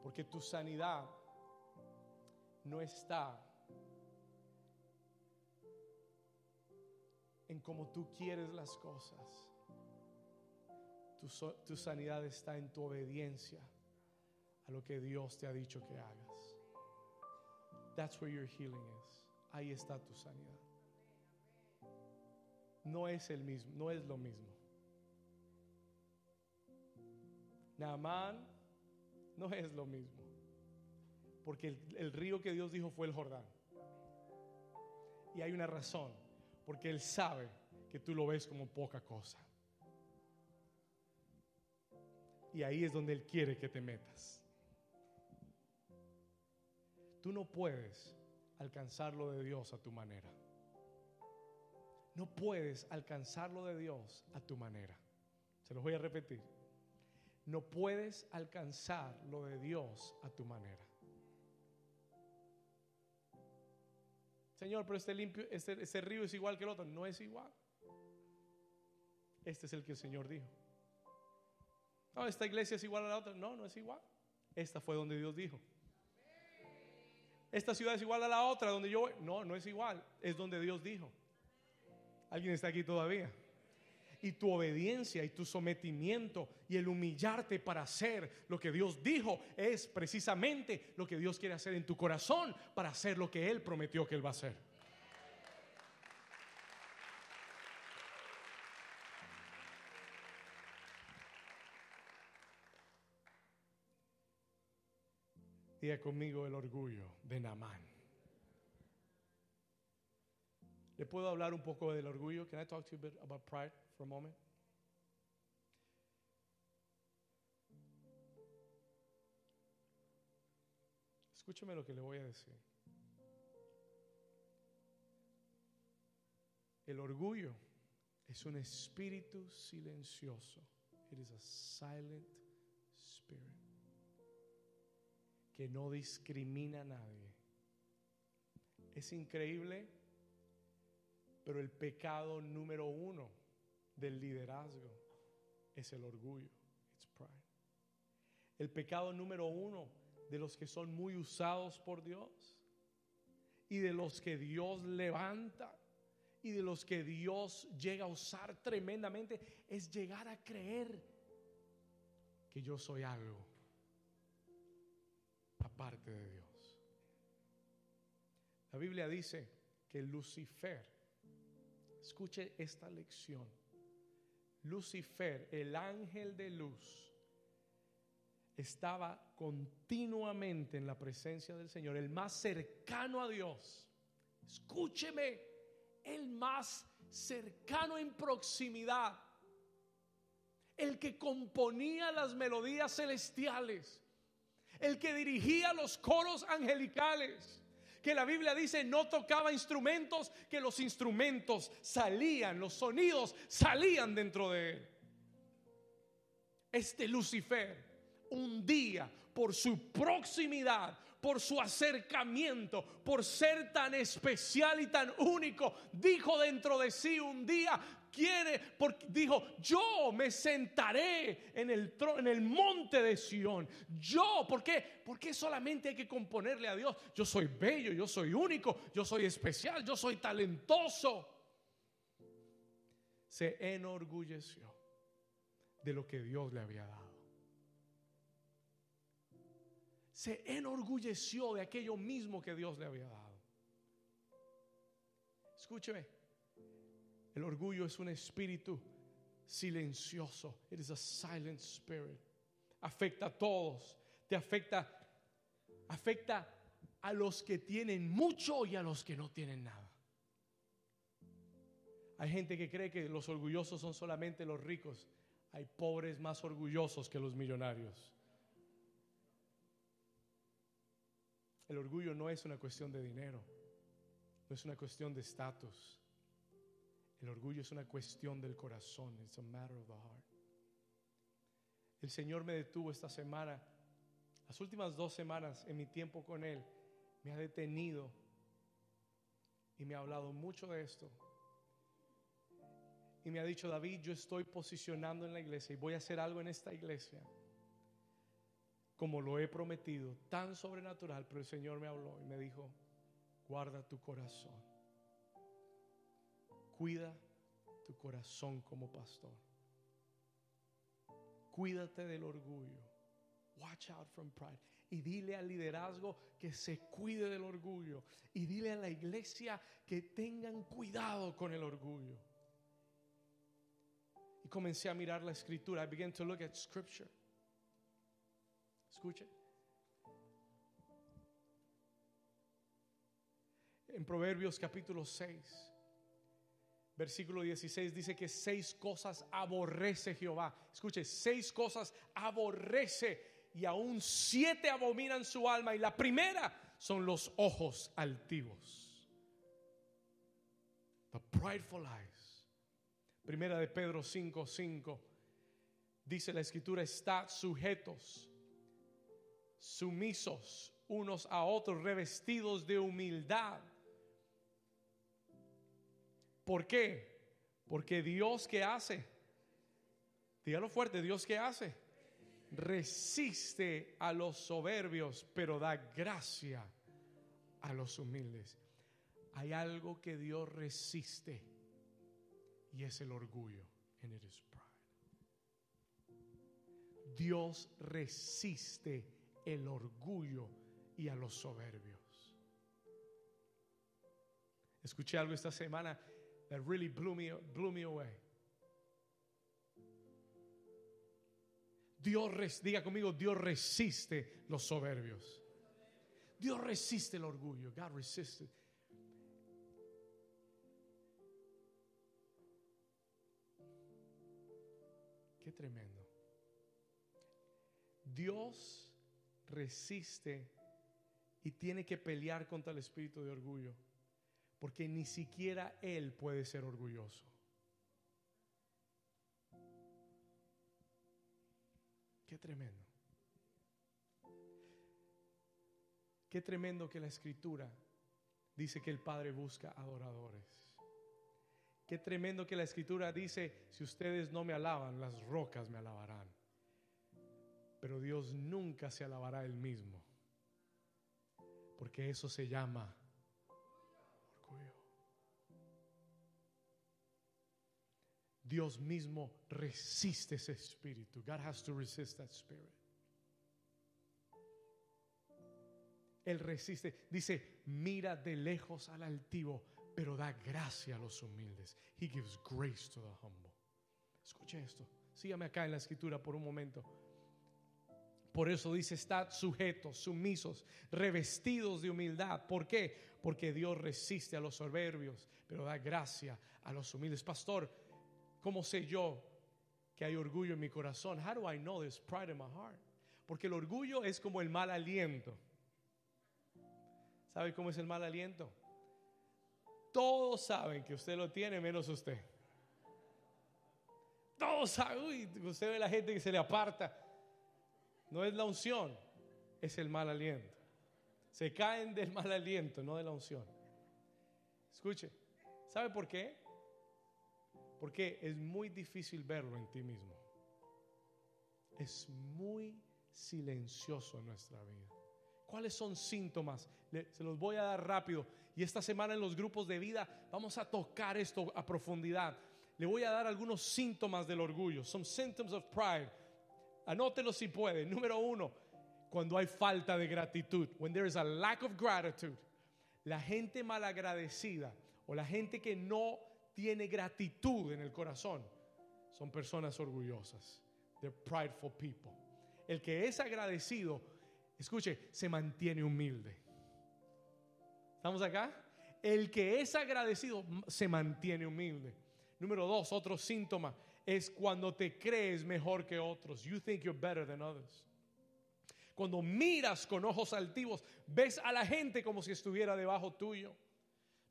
Porque tu sanidad no está en cómo tú quieres las cosas. Tu, tu, sanidad está en tu obediencia a lo que Dios te ha dicho que hagas. That's where your healing is. Ahí está tu sanidad. No es el mismo, no es lo mismo. Naamán no es lo mismo. Porque el, el río que Dios dijo fue el Jordán. Y hay una razón. Porque Él sabe que tú lo ves como poca cosa. Y ahí es donde Él quiere que te metas. Tú no puedes alcanzar lo de Dios a tu manera. No puedes alcanzar lo de Dios a tu manera. Se los voy a repetir. No puedes alcanzar lo de Dios a tu manera. Señor, pero este, limpio, este, este río es igual que el otro. No es igual. Este es el que el Señor dijo. No, esta iglesia es igual a la otra. No, no es igual. Esta fue donde Dios dijo. Esta ciudad es igual a la otra donde yo voy. No, no es igual. Es donde Dios dijo. ¿Alguien está aquí todavía? Y tu obediencia y tu sometimiento y el humillarte para hacer lo que Dios dijo es precisamente lo que Dios quiere hacer en tu corazón para hacer lo que Él prometió que Él va a hacer. Diga conmigo el orgullo de Namán. ¿Le puedo hablar un poco del orgullo? Can I talk to you a bit about pride for a moment? Escúchame lo que le voy a decir. El orgullo es un espíritu silencioso. It is a silent spirit que no discrimina a nadie. Es increíble, pero el pecado número uno del liderazgo es el orgullo. Pride. El pecado número uno de los que son muy usados por Dios y de los que Dios levanta y de los que Dios llega a usar tremendamente es llegar a creer que yo soy algo de Dios. La Biblia dice que Lucifer, escuche esta lección, Lucifer, el ángel de luz, estaba continuamente en la presencia del Señor, el más cercano a Dios. Escúcheme, el más cercano en proximidad, el que componía las melodías celestiales, el que dirigía los coros angelicales, que la Biblia dice no tocaba instrumentos, que los instrumentos salían, los sonidos salían dentro de él. Este Lucifer, un día, por su proximidad, por su acercamiento, por ser tan especial y tan único, dijo dentro de sí un día, quiere, porque dijo, yo me sentaré en el, en el monte de Sión. Yo, ¿por qué? Porque solamente hay que componerle a Dios. Yo soy bello, yo soy único, yo soy especial, yo soy talentoso. Se enorgulleció de lo que Dios le había dado. Se enorgulleció de aquello mismo que Dios le había dado. Escúcheme. El orgullo es un espíritu silencioso. It is a silent spirit. Afecta a todos. Te afecta, afecta a los que tienen mucho y a los que no tienen nada. Hay gente que cree que los orgullosos son solamente los ricos. Hay pobres más orgullosos que los millonarios. El orgullo no es una cuestión de dinero, no es una cuestión de estatus. El orgullo es una cuestión del corazón. It's a matter of the heart. El Señor me detuvo esta semana, las últimas dos semanas en mi tiempo con Él, me ha detenido y me ha hablado mucho de esto. Y me ha dicho, David, yo estoy posicionando en la iglesia y voy a hacer algo en esta iglesia como lo he prometido, tan sobrenatural, pero el Señor me habló y me dijo, guarda tu corazón. Cuida tu corazón como pastor. Cuídate del orgullo. Watch out from pride. Y dile al liderazgo que se cuide del orgullo. Y dile a la iglesia que tengan cuidado con el orgullo. Y comencé a mirar la escritura. I began to look at scripture. Escuche. En Proverbios capítulo 6, versículo 16 dice que seis cosas aborrece Jehová. Escuche, seis cosas aborrece y aún siete abominan su alma. Y la primera son los ojos altivos. The prideful eyes. Primera de Pedro 5, 5. Dice la escritura, está sujetos, sumisos unos a otros, revestidos de humildad ¿Por qué? Porque Dios que hace, dígalo fuerte, Dios que hace, resiste a los soberbios, pero da gracia a los humildes. Hay algo que Dios resiste y es el orgullo. Dios resiste el orgullo y a los soberbios. Escuché algo esta semana that really blew me, blew me away. Dios, diga conmigo, Dios resiste los soberbios. Dios resiste el orgullo. God resisted. Qué tremendo. Dios resiste y tiene que pelear contra el espíritu de orgullo. Porque ni siquiera Él puede ser orgulloso. Qué tremendo. Qué tremendo que la escritura dice que el Padre busca adoradores. Qué tremendo que la escritura dice, si ustedes no me alaban, las rocas me alabarán. Pero Dios nunca se alabará él mismo. Porque eso se llama Dios mismo resiste ese espíritu. God has to resist that spirit. Él resiste. Dice, mira de lejos al altivo, pero da gracia a los humildes. He gives grace to the humble. Escuche esto. Sígame acá en la escritura por un momento. Por eso dice, estad sujetos, sumisos, revestidos de humildad. ¿Por qué? Porque Dios resiste a los soberbios, pero da gracia a los humildes. Pastor, ¿Cómo sé yo que hay orgullo en mi corazón? How do I know there's pride in my heart? Porque el orgullo es como el mal aliento. ¿Sabe cómo es el mal aliento? Todos saben que usted lo tiene menos usted. Todos saben, uy, usted ve la gente que se le aparta. No es la unción, es el mal aliento. Se caen del mal aliento, no de la unción. Escuche, ¿sabe por qué? Porque es muy difícil verlo en ti mismo. Es muy silencioso en nuestra vida. ¿Cuáles son síntomas? se los voy a dar rápido. Y esta semana en los grupos de vida vamos a tocar esto a profundidad. Le voy a dar algunos síntomas del orgullo. Some symptoms of pride. Anótelo si puede. Número uno, cuando hay falta de gratitud. When there is a lack of gratitude. La gente malagradecida o la gente que no tiene gratitud en el corazón, son personas orgullosas. They're prideful people. El que es agradecido, escuche, se mantiene humilde. ¿Estamos acá? El que es agradecido se mantiene humilde. Número dos, otro síntoma es cuando te crees mejor que otros. You think you're better than others. Cuando miras con ojos altivos, ves a la gente como si estuviera debajo tuyo.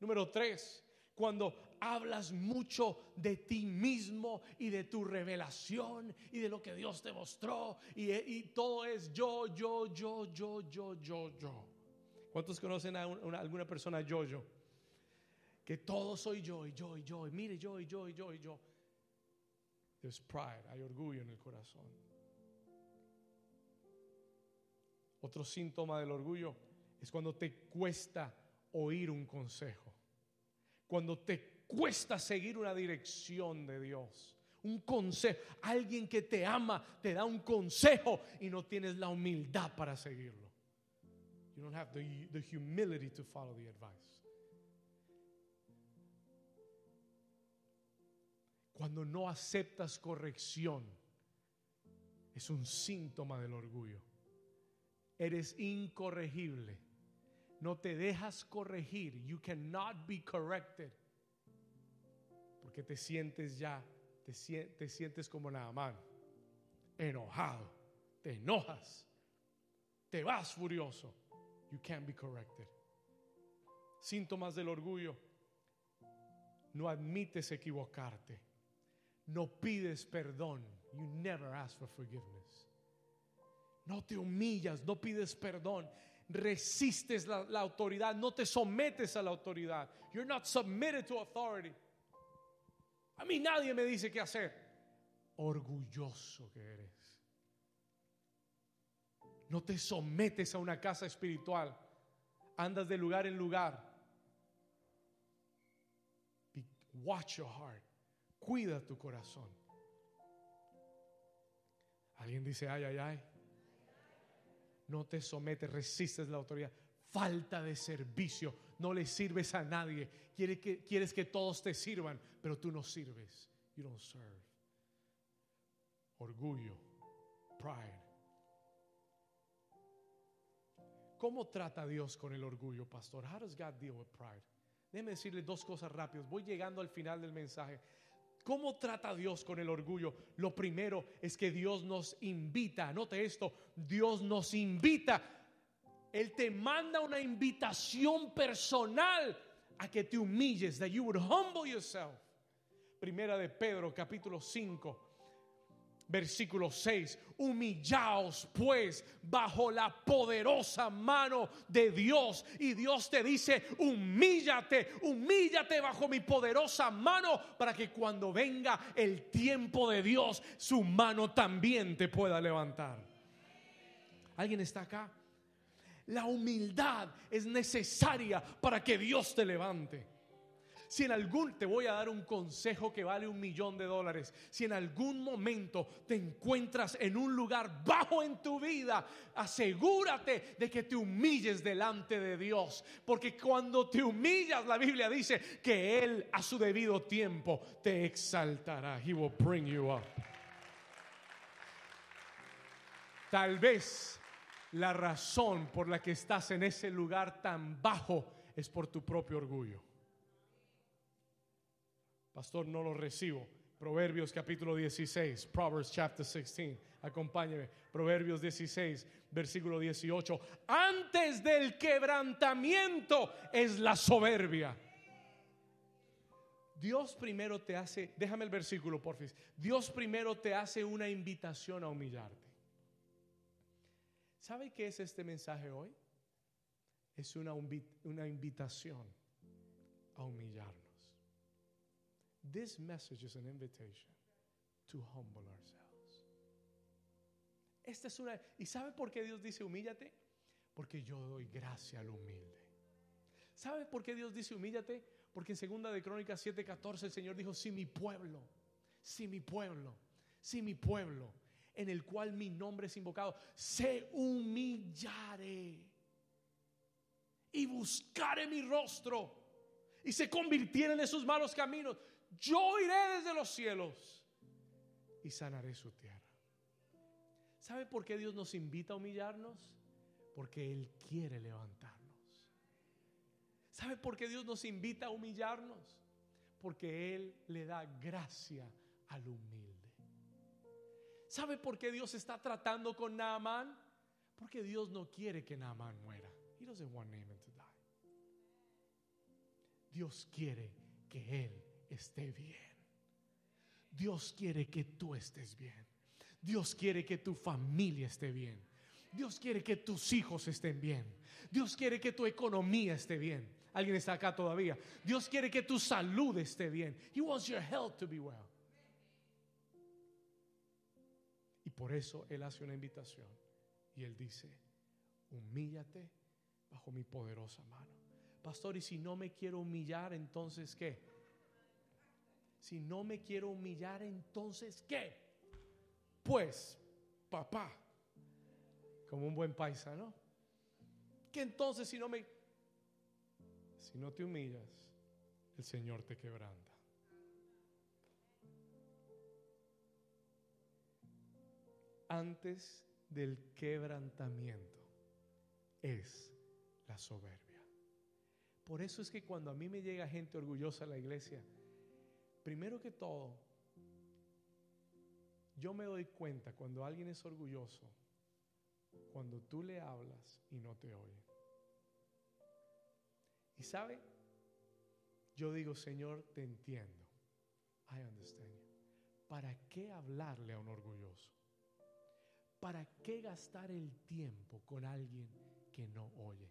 Número tres, cuando hablas mucho de ti mismo y de tu revelación y de lo que Dios te mostró y, todo es yo, yo, yo, yo, yo, yo, yo. ¿Cuántos conocen a una- alguna persona yo-yo? Que todo soy yo y yo y yo, mire yo y yo y yo y yo. There's pride, hay orgullo en el corazón. Otro síntoma del orgullo es cuando te cuesta oír un consejo. Cuando te cuesta seguir una dirección de Dios. Un consejo. Alguien que te ama te da un consejo y no tienes la humildad para seguirlo. You don't have the, humility to follow the advice. Cuando no aceptas corrección, es un síntoma del orgullo. Eres incorregible. No te dejas corregir. You cannot be corrected. Porque te sientes ya, te, te sientes como nada más. Enojado. Te enojas. Te vas furioso. You can't be corrected. Síntomas del orgullo. No admites equivocarte. No pides perdón. You never ask for forgiveness. No te humillas, no pides perdón. Resistes la autoridad, no te sometes a la autoridad. You're not submitted to authority. A mí nadie me dice qué hacer. Orgulloso que eres. No te sometes a una casa espiritual. Andas de lugar en lugar. Watch your heart. Cuida tu corazón. Alguien dice, ay, ay, ay. No te sometes, resistes la autoridad. Falta de servicio. No le sirves a nadie. Quieres que, quieres que todos te sirvan, pero tú no sirves. You don't serve. Orgullo. Pride. ¿Cómo trata Dios con el orgullo, pastor? How does God deal with pride? Déjeme decirle dos cosas rápidas. Voy llegando al final del mensaje. ¿Cómo trata Dios con el orgullo? Lo primero es que Dios nos invita. Note esto, Dios nos invita. Él te manda una invitación personal a que te humilles, that you would humble yourself. Primera de Pedro, capítulo 5, versículo 6. Humillaos pues bajo la poderosa mano de Dios. Y Dios te dice, humíllate, humíllate bajo mi poderosa mano para que cuando venga el tiempo de Dios, su mano también te pueda levantar. ¿Alguien está acá? La humildad es necesaria para que Dios te levante. Si en algún, te voy a dar un consejo que vale un millón de dólares. Si en algún momento te encuentras en un lugar bajo en tu vida, asegúrate de que te humilles delante de Dios. Porque cuando te humillas, la Biblia dice que Él a su debido tiempo te exaltará. He will bring you up. Tal vez la razón por la que estás en ese lugar tan bajo es por tu propio orgullo. Pastor, no lo recibo. Proverbios capítulo 16, Proverbs chapter 16. Acompáñeme. Proverbios 16, versículo 18. Antes del quebrantamiento es la soberbia. Dios primero te hace, déjame el versículo, porfis. Dios primero te hace una invitación a humillarte. ¿Sabe qué es este mensaje hoy? Es una, una invitación a humillarnos. This message is an invitation to humble ourselves. Esta es una. ¿Y sabe por qué Dios dice humíllate? Porque yo doy gracia al humilde. ¿Sabe por qué Dios dice humíllate? Porque en segunda de Crónicas 7:14 el Señor dijo, si mi pueblo, si mi pueblo, si mi pueblo, en el cual mi nombre es invocado, se humillare y buscare mi rostro y se convirtieren en sus malos caminos, yo iré desde los cielos y sanaré su tierra. ¿Sabe por qué Dios nos invita a humillarnos? Porque Él quiere levantarnos. ¿Sabe por qué Dios nos invita a humillarnos? Porque Él le da gracia al humilde. ¿Sabe por qué Dios está tratando con Naamán? Porque Dios no quiere que Naamán muera. He doesn't want Naaman to die. Dios quiere que él esté bien. Dios quiere que tú estés bien. Dios quiere que tu familia esté bien. Dios quiere que tus hijos estén bien. Dios quiere que tu economía esté bien. Alguien está acá todavía. Dios quiere que tu salud esté bien. He wants your health to be well. Por eso Él hace una invitación. Y Él dice, humíllate bajo mi poderosa mano. Pastor, y si no me quiero humillar, entonces ¿qué? Si no me quiero humillar, entonces ¿qué? Pues, papá, como un buen paisano, que entonces si no me si no te humillas, el Señor te quebranta. Antes del quebrantamiento es la soberbia. Por eso es que cuando a mí me llega gente orgullosa a la iglesia, primero que todo, yo me doy cuenta cuando alguien es orgulloso, cuando tú le hablas y no te oye. Y sabe, yo digo, Señor, te entiendo. I understand. ¿Para qué hablarle a un orgulloso? ¿Para qué gastar el tiempo con alguien que no oye?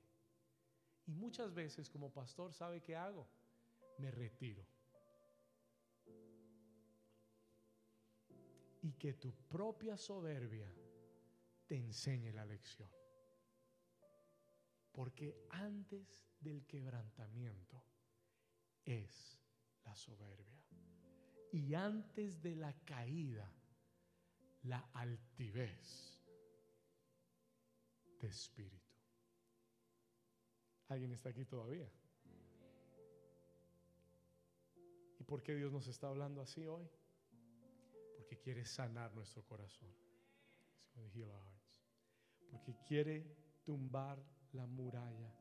Y muchas veces como pastor, ¿sabe qué hago? Me retiro. Y que tu propia soberbia te enseñe la lección. Porque antes del quebrantamiento es la soberbia. Y antes de la caída, la altivez de espíritu. ¿Alguien está aquí todavía? ¿Y por qué Dios nos está hablando así hoy? Porque quiere sanar nuestro corazón. Porque quiere tumbar la muralla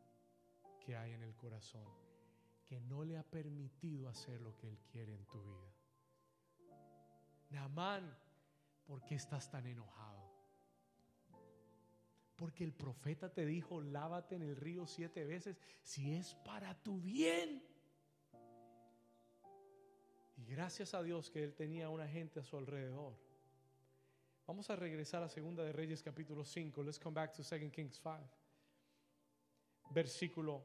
que hay en el corazón que no le ha permitido hacer lo que Él quiere en tu vida. Naamán, ¿por qué estás tan enojado? Porque el profeta te dijo, lávate en el río siete veces si es para tu bien. Y gracias a Dios que Él tenía una gente a su alrededor. Vamos a regresar a Segunda de Reyes capítulo 5. Let's come back to 2 Kings 5. Versículo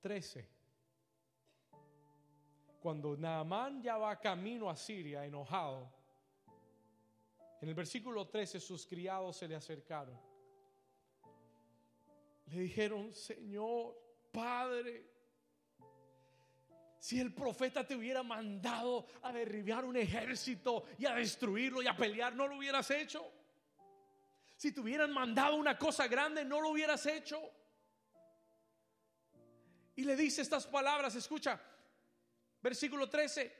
13. Cuando Naamán ya va camino a Siria enojado, en el versículo 13 sus criados se le acercaron. Le dijeron, Señor, Padre, si el profeta te hubiera mandado a derribar un ejército y a destruirlo y a pelear, no lo hubieras hecho. Si te hubieran mandado una cosa grande, no lo hubieras hecho. Y le dice estas palabras, escucha, versículo 13,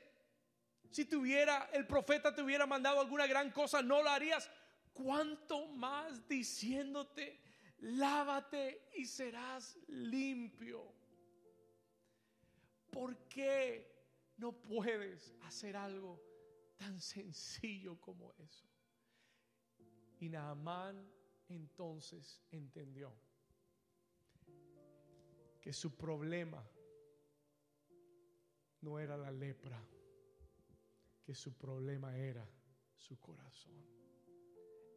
si tuviera el profeta te hubiera mandado alguna gran cosa, no lo harías. ¿Cuánto más diciéndote, lávate y serás limpio? ¿Por qué no puedes hacer algo tan sencillo como eso? Y Naamán entonces entendió que su problema no era la lepra, que su problema era su corazón,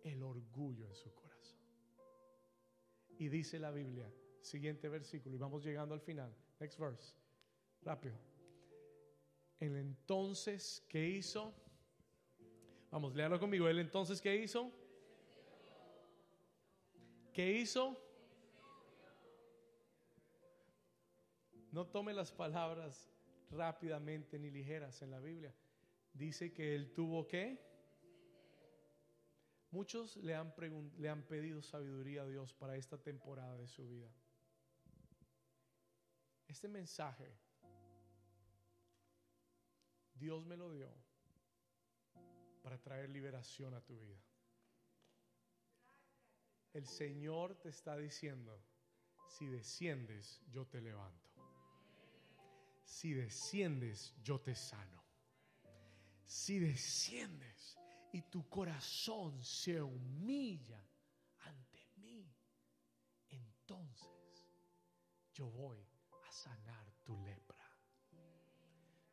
el orgullo en su corazón. Y dice la Biblia, siguiente versículo, y vamos llegando al final, next verse, rápido. El entonces que hizo, vamos, léalo conmigo, el entonces que hizo, ¿qué hizo? No tome las palabras rápidamente ni ligeras en la Biblia. Dice que él tuvo que. Muchos le han, le han pedido sabiduría a Dios para esta temporada de su vida. Este mensaje, Dios me lo dio para traer liberación a tu vida. El Señor te está diciendo, si desciendes, yo te levanto si desciendes, yo te sano. Si desciendes y tu corazón se humilla ante mí, entonces yo voy a sanar tu lepra.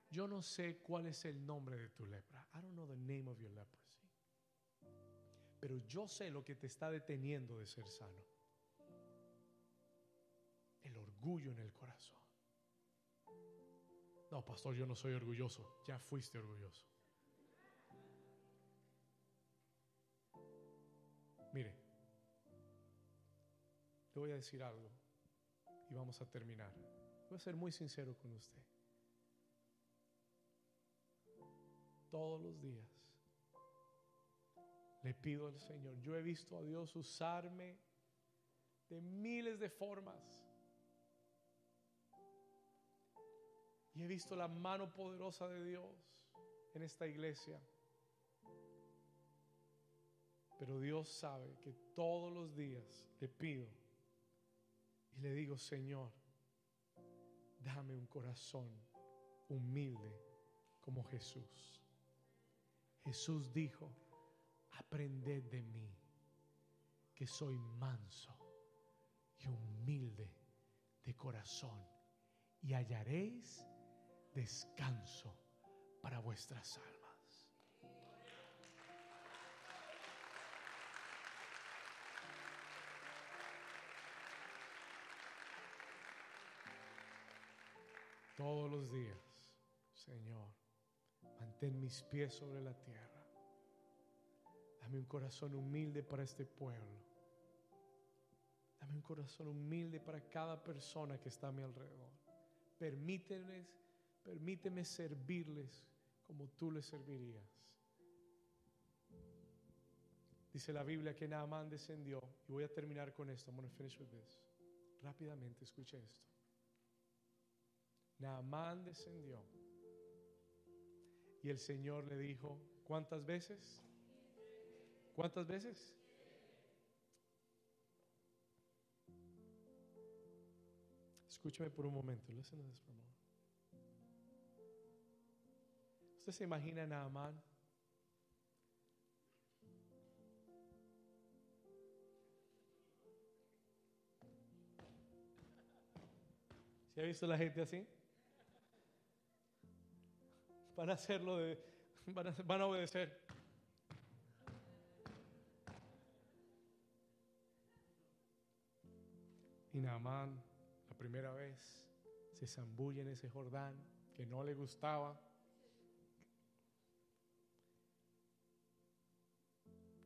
Yo no sé cuál es el nombre de tu lepra. I don't know the name of your leprosy. pero yo sé lo que te está deteniendo de ser sano. El orgullo en el corazón. No, pastor, yo no soy orgulloso. Ya fuiste orgulloso. Mire, le voy a decir algo y vamos a terminar. Voy a ser muy sincero con usted. Todos los días le pido al Señor, yo he visto a Dios usarme de miles de formas. Y he visto la mano poderosa de Dios en esta iglesia. Pero Dios sabe que todos los días le pido y le digo, Señor, dame un corazón humilde como Jesús. Jesús dijo, aprended de mí, que soy manso y humilde de corazón, y hallaréis descanso para vuestras almas. Todos los días, Señor, mantén mis pies sobre la tierra. Dame un corazón humilde para este pueblo. Dame un corazón humilde para cada persona que está a mi alrededor. Permíteles, permíteme servirles como tú les servirías. Dice la Biblia que Naamán descendió. Y voy a terminar con esto. I'm going to finish with this. Rápidamente, escuche esto. Naamán descendió. Y el Señor le dijo, ¿cuántas veces? ¿Cuántas veces? Escúchame por un momento. Listen to this. ¿Usted se imagina a Naamán? ¿Se ha visto la gente así? Van a hacerlo de. Van a, van a obedecer. Y Naamán, la primera vez, se zambulla en ese Jordán que no le gustaba.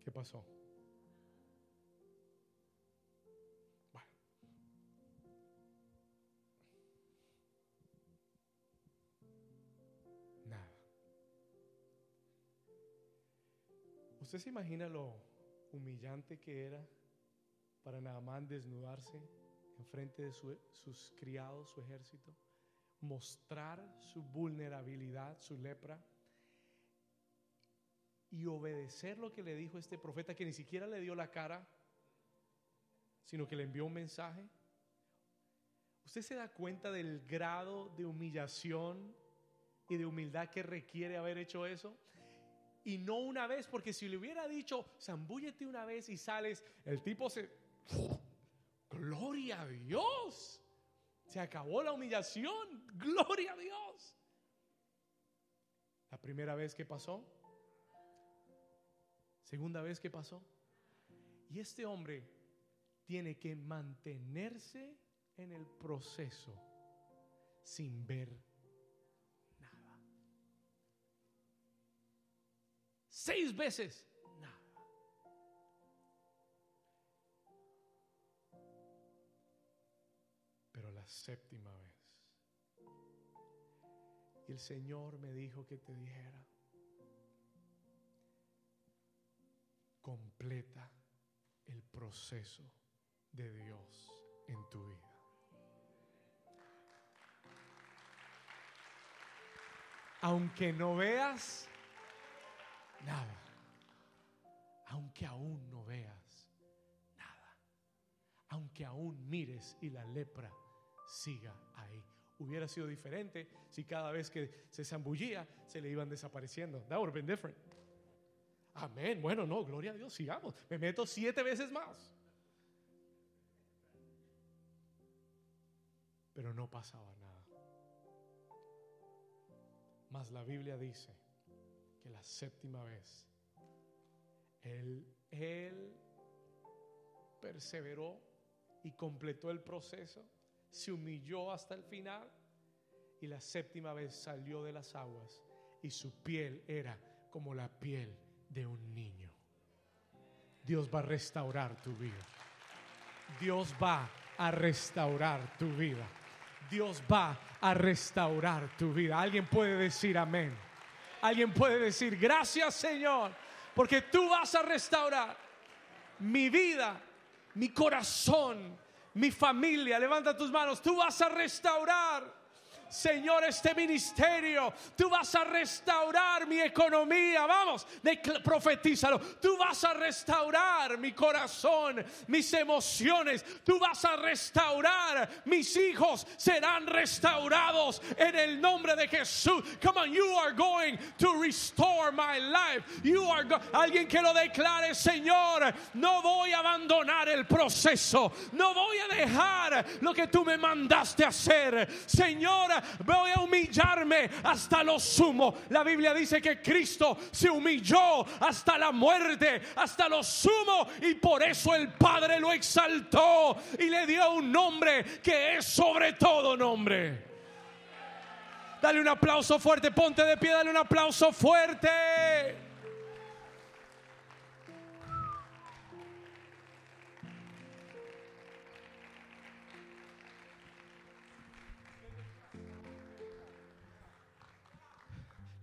¿Qué pasó? Bueno. Nada. ¿Usted se imagina lo humillante que era para Naamán desnudarse en frente de su- sus criados, su ejército? Mostrar su vulnerabilidad, su lepra y obedecer lo que le dijo este profeta que ni siquiera le dio la cara, sino que le envió un mensaje. ¿Usted se da cuenta del grado de humillación y de humildad que requiere haber hecho eso? Y no una vez, porque si le hubiera dicho, zambúllete una vez y sales, el tipo se... Gloria a Dios. Se acabó la humillación. Gloria a Dios. La primera vez que pasó. Segunda vez que pasó. Y este hombre tiene que mantenerse en el proceso sin ver nada. Seis veces, nada. Pero la séptima vez. Y el Señor me dijo que te dijera, completa el proceso de Dios en tu vida. Aunque no veas nada, aunque aún no veas nada, aunque aún mires y la lepra siga ahí. Hubiera sido diferente si cada vez que se zambullía se le iban desapareciendo. That would have been different. Amén. Bueno, no, gloria a Dios, sigamos. Me meto siete veces más. Pero no pasaba nada. Mas la Biblia dice que la séptima vez Él Él perseveró y completó el proceso, se humilló hasta el final y la séptima vez salió de las aguas y su piel era como la piel de un niño. Dios va a restaurar tu vida. Dios va a restaurar tu vida. Dios va a restaurar tu vida. Alguien puede decir amén. Alguien puede decir gracias Señor, porque tú vas a restaurar mi vida, mi corazón, mi familia. Levanta tus manos. Tú vas a restaurar Señor, este ministerio. Tú vas a restaurar mi economía. Vamos, profetízalo. Tú vas a restaurar mi corazón, mis emociones. Tú vas a restaurar mis hijos. Serán restaurados en el nombre de Jesús. Come on, you are going to restore my life. You are alguien que lo declare, Señor, no voy a abandonar el proceso. No voy a dejar lo que tú me mandaste hacer. Señor, voy a humillarme hasta lo sumo. La Biblia dice que Cristo se humilló hasta la muerte, hasta lo sumo, y por eso el Padre lo exaltó y le dio un nombre que es sobre todo nombre. Dale un aplauso fuerte, ponte de pie, dale un aplauso fuerte.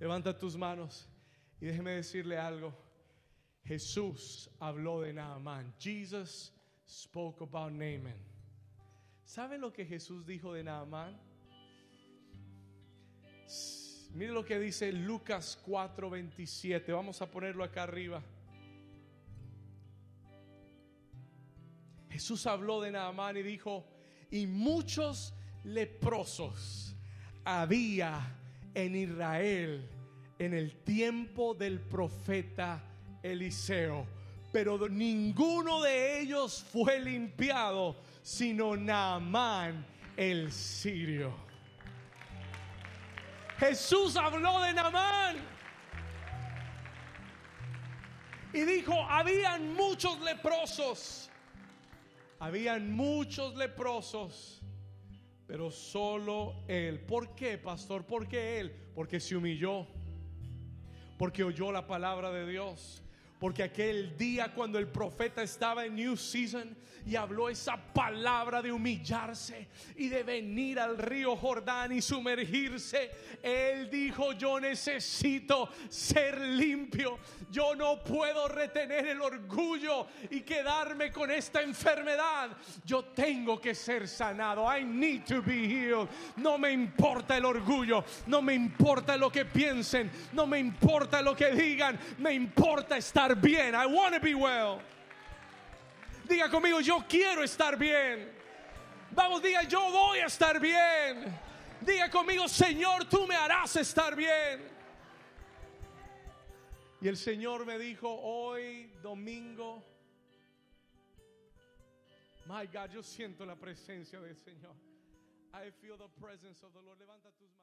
Levanta tus manos y déjeme decirle algo. Jesús habló de Naaman. Jesus spoke about Naaman. ¿Saben lo que Jesús dijo de Naaman? Mire lo que dice Lucas 4:27. Vamos a ponerlo acá arriba. Jesús habló de Naaman y dijo, y muchos leprosos había en Israel en el tiempo del profeta Eliseo. Pero ninguno de ellos fue limpiado, sino Naamán el sirio. Jesús habló de Naamán. Y dijo, habían muchos leprosos. Habían muchos leprosos. Pero solo él. ¿Por qué, pastor? ¿Por qué él? Porque se humilló porque oyó la palabra de Dios. Porque aquel día cuando el profeta estaba en New Season y habló esa palabra de humillarse y de venir al río Jordán y sumergirse, él dijo, yo necesito ser limpio. Yo no puedo retener el orgullo y quedarme con esta enfermedad. Yo tengo que ser sanado. I need to be healed. No me importa el orgullo, no me importa lo que piensen, no me importa lo que digan, me importa estar bien. I want to be well. Diga conmigo, yo quiero estar bien. Vamos, diga, yo voy a estar bien. Diga conmigo, Señor, tú me harás estar bien. Y el Señor me dijo hoy, domingo, my God, yo siento la presencia del Señor. I feel the presence of the Lord. Levanta tus.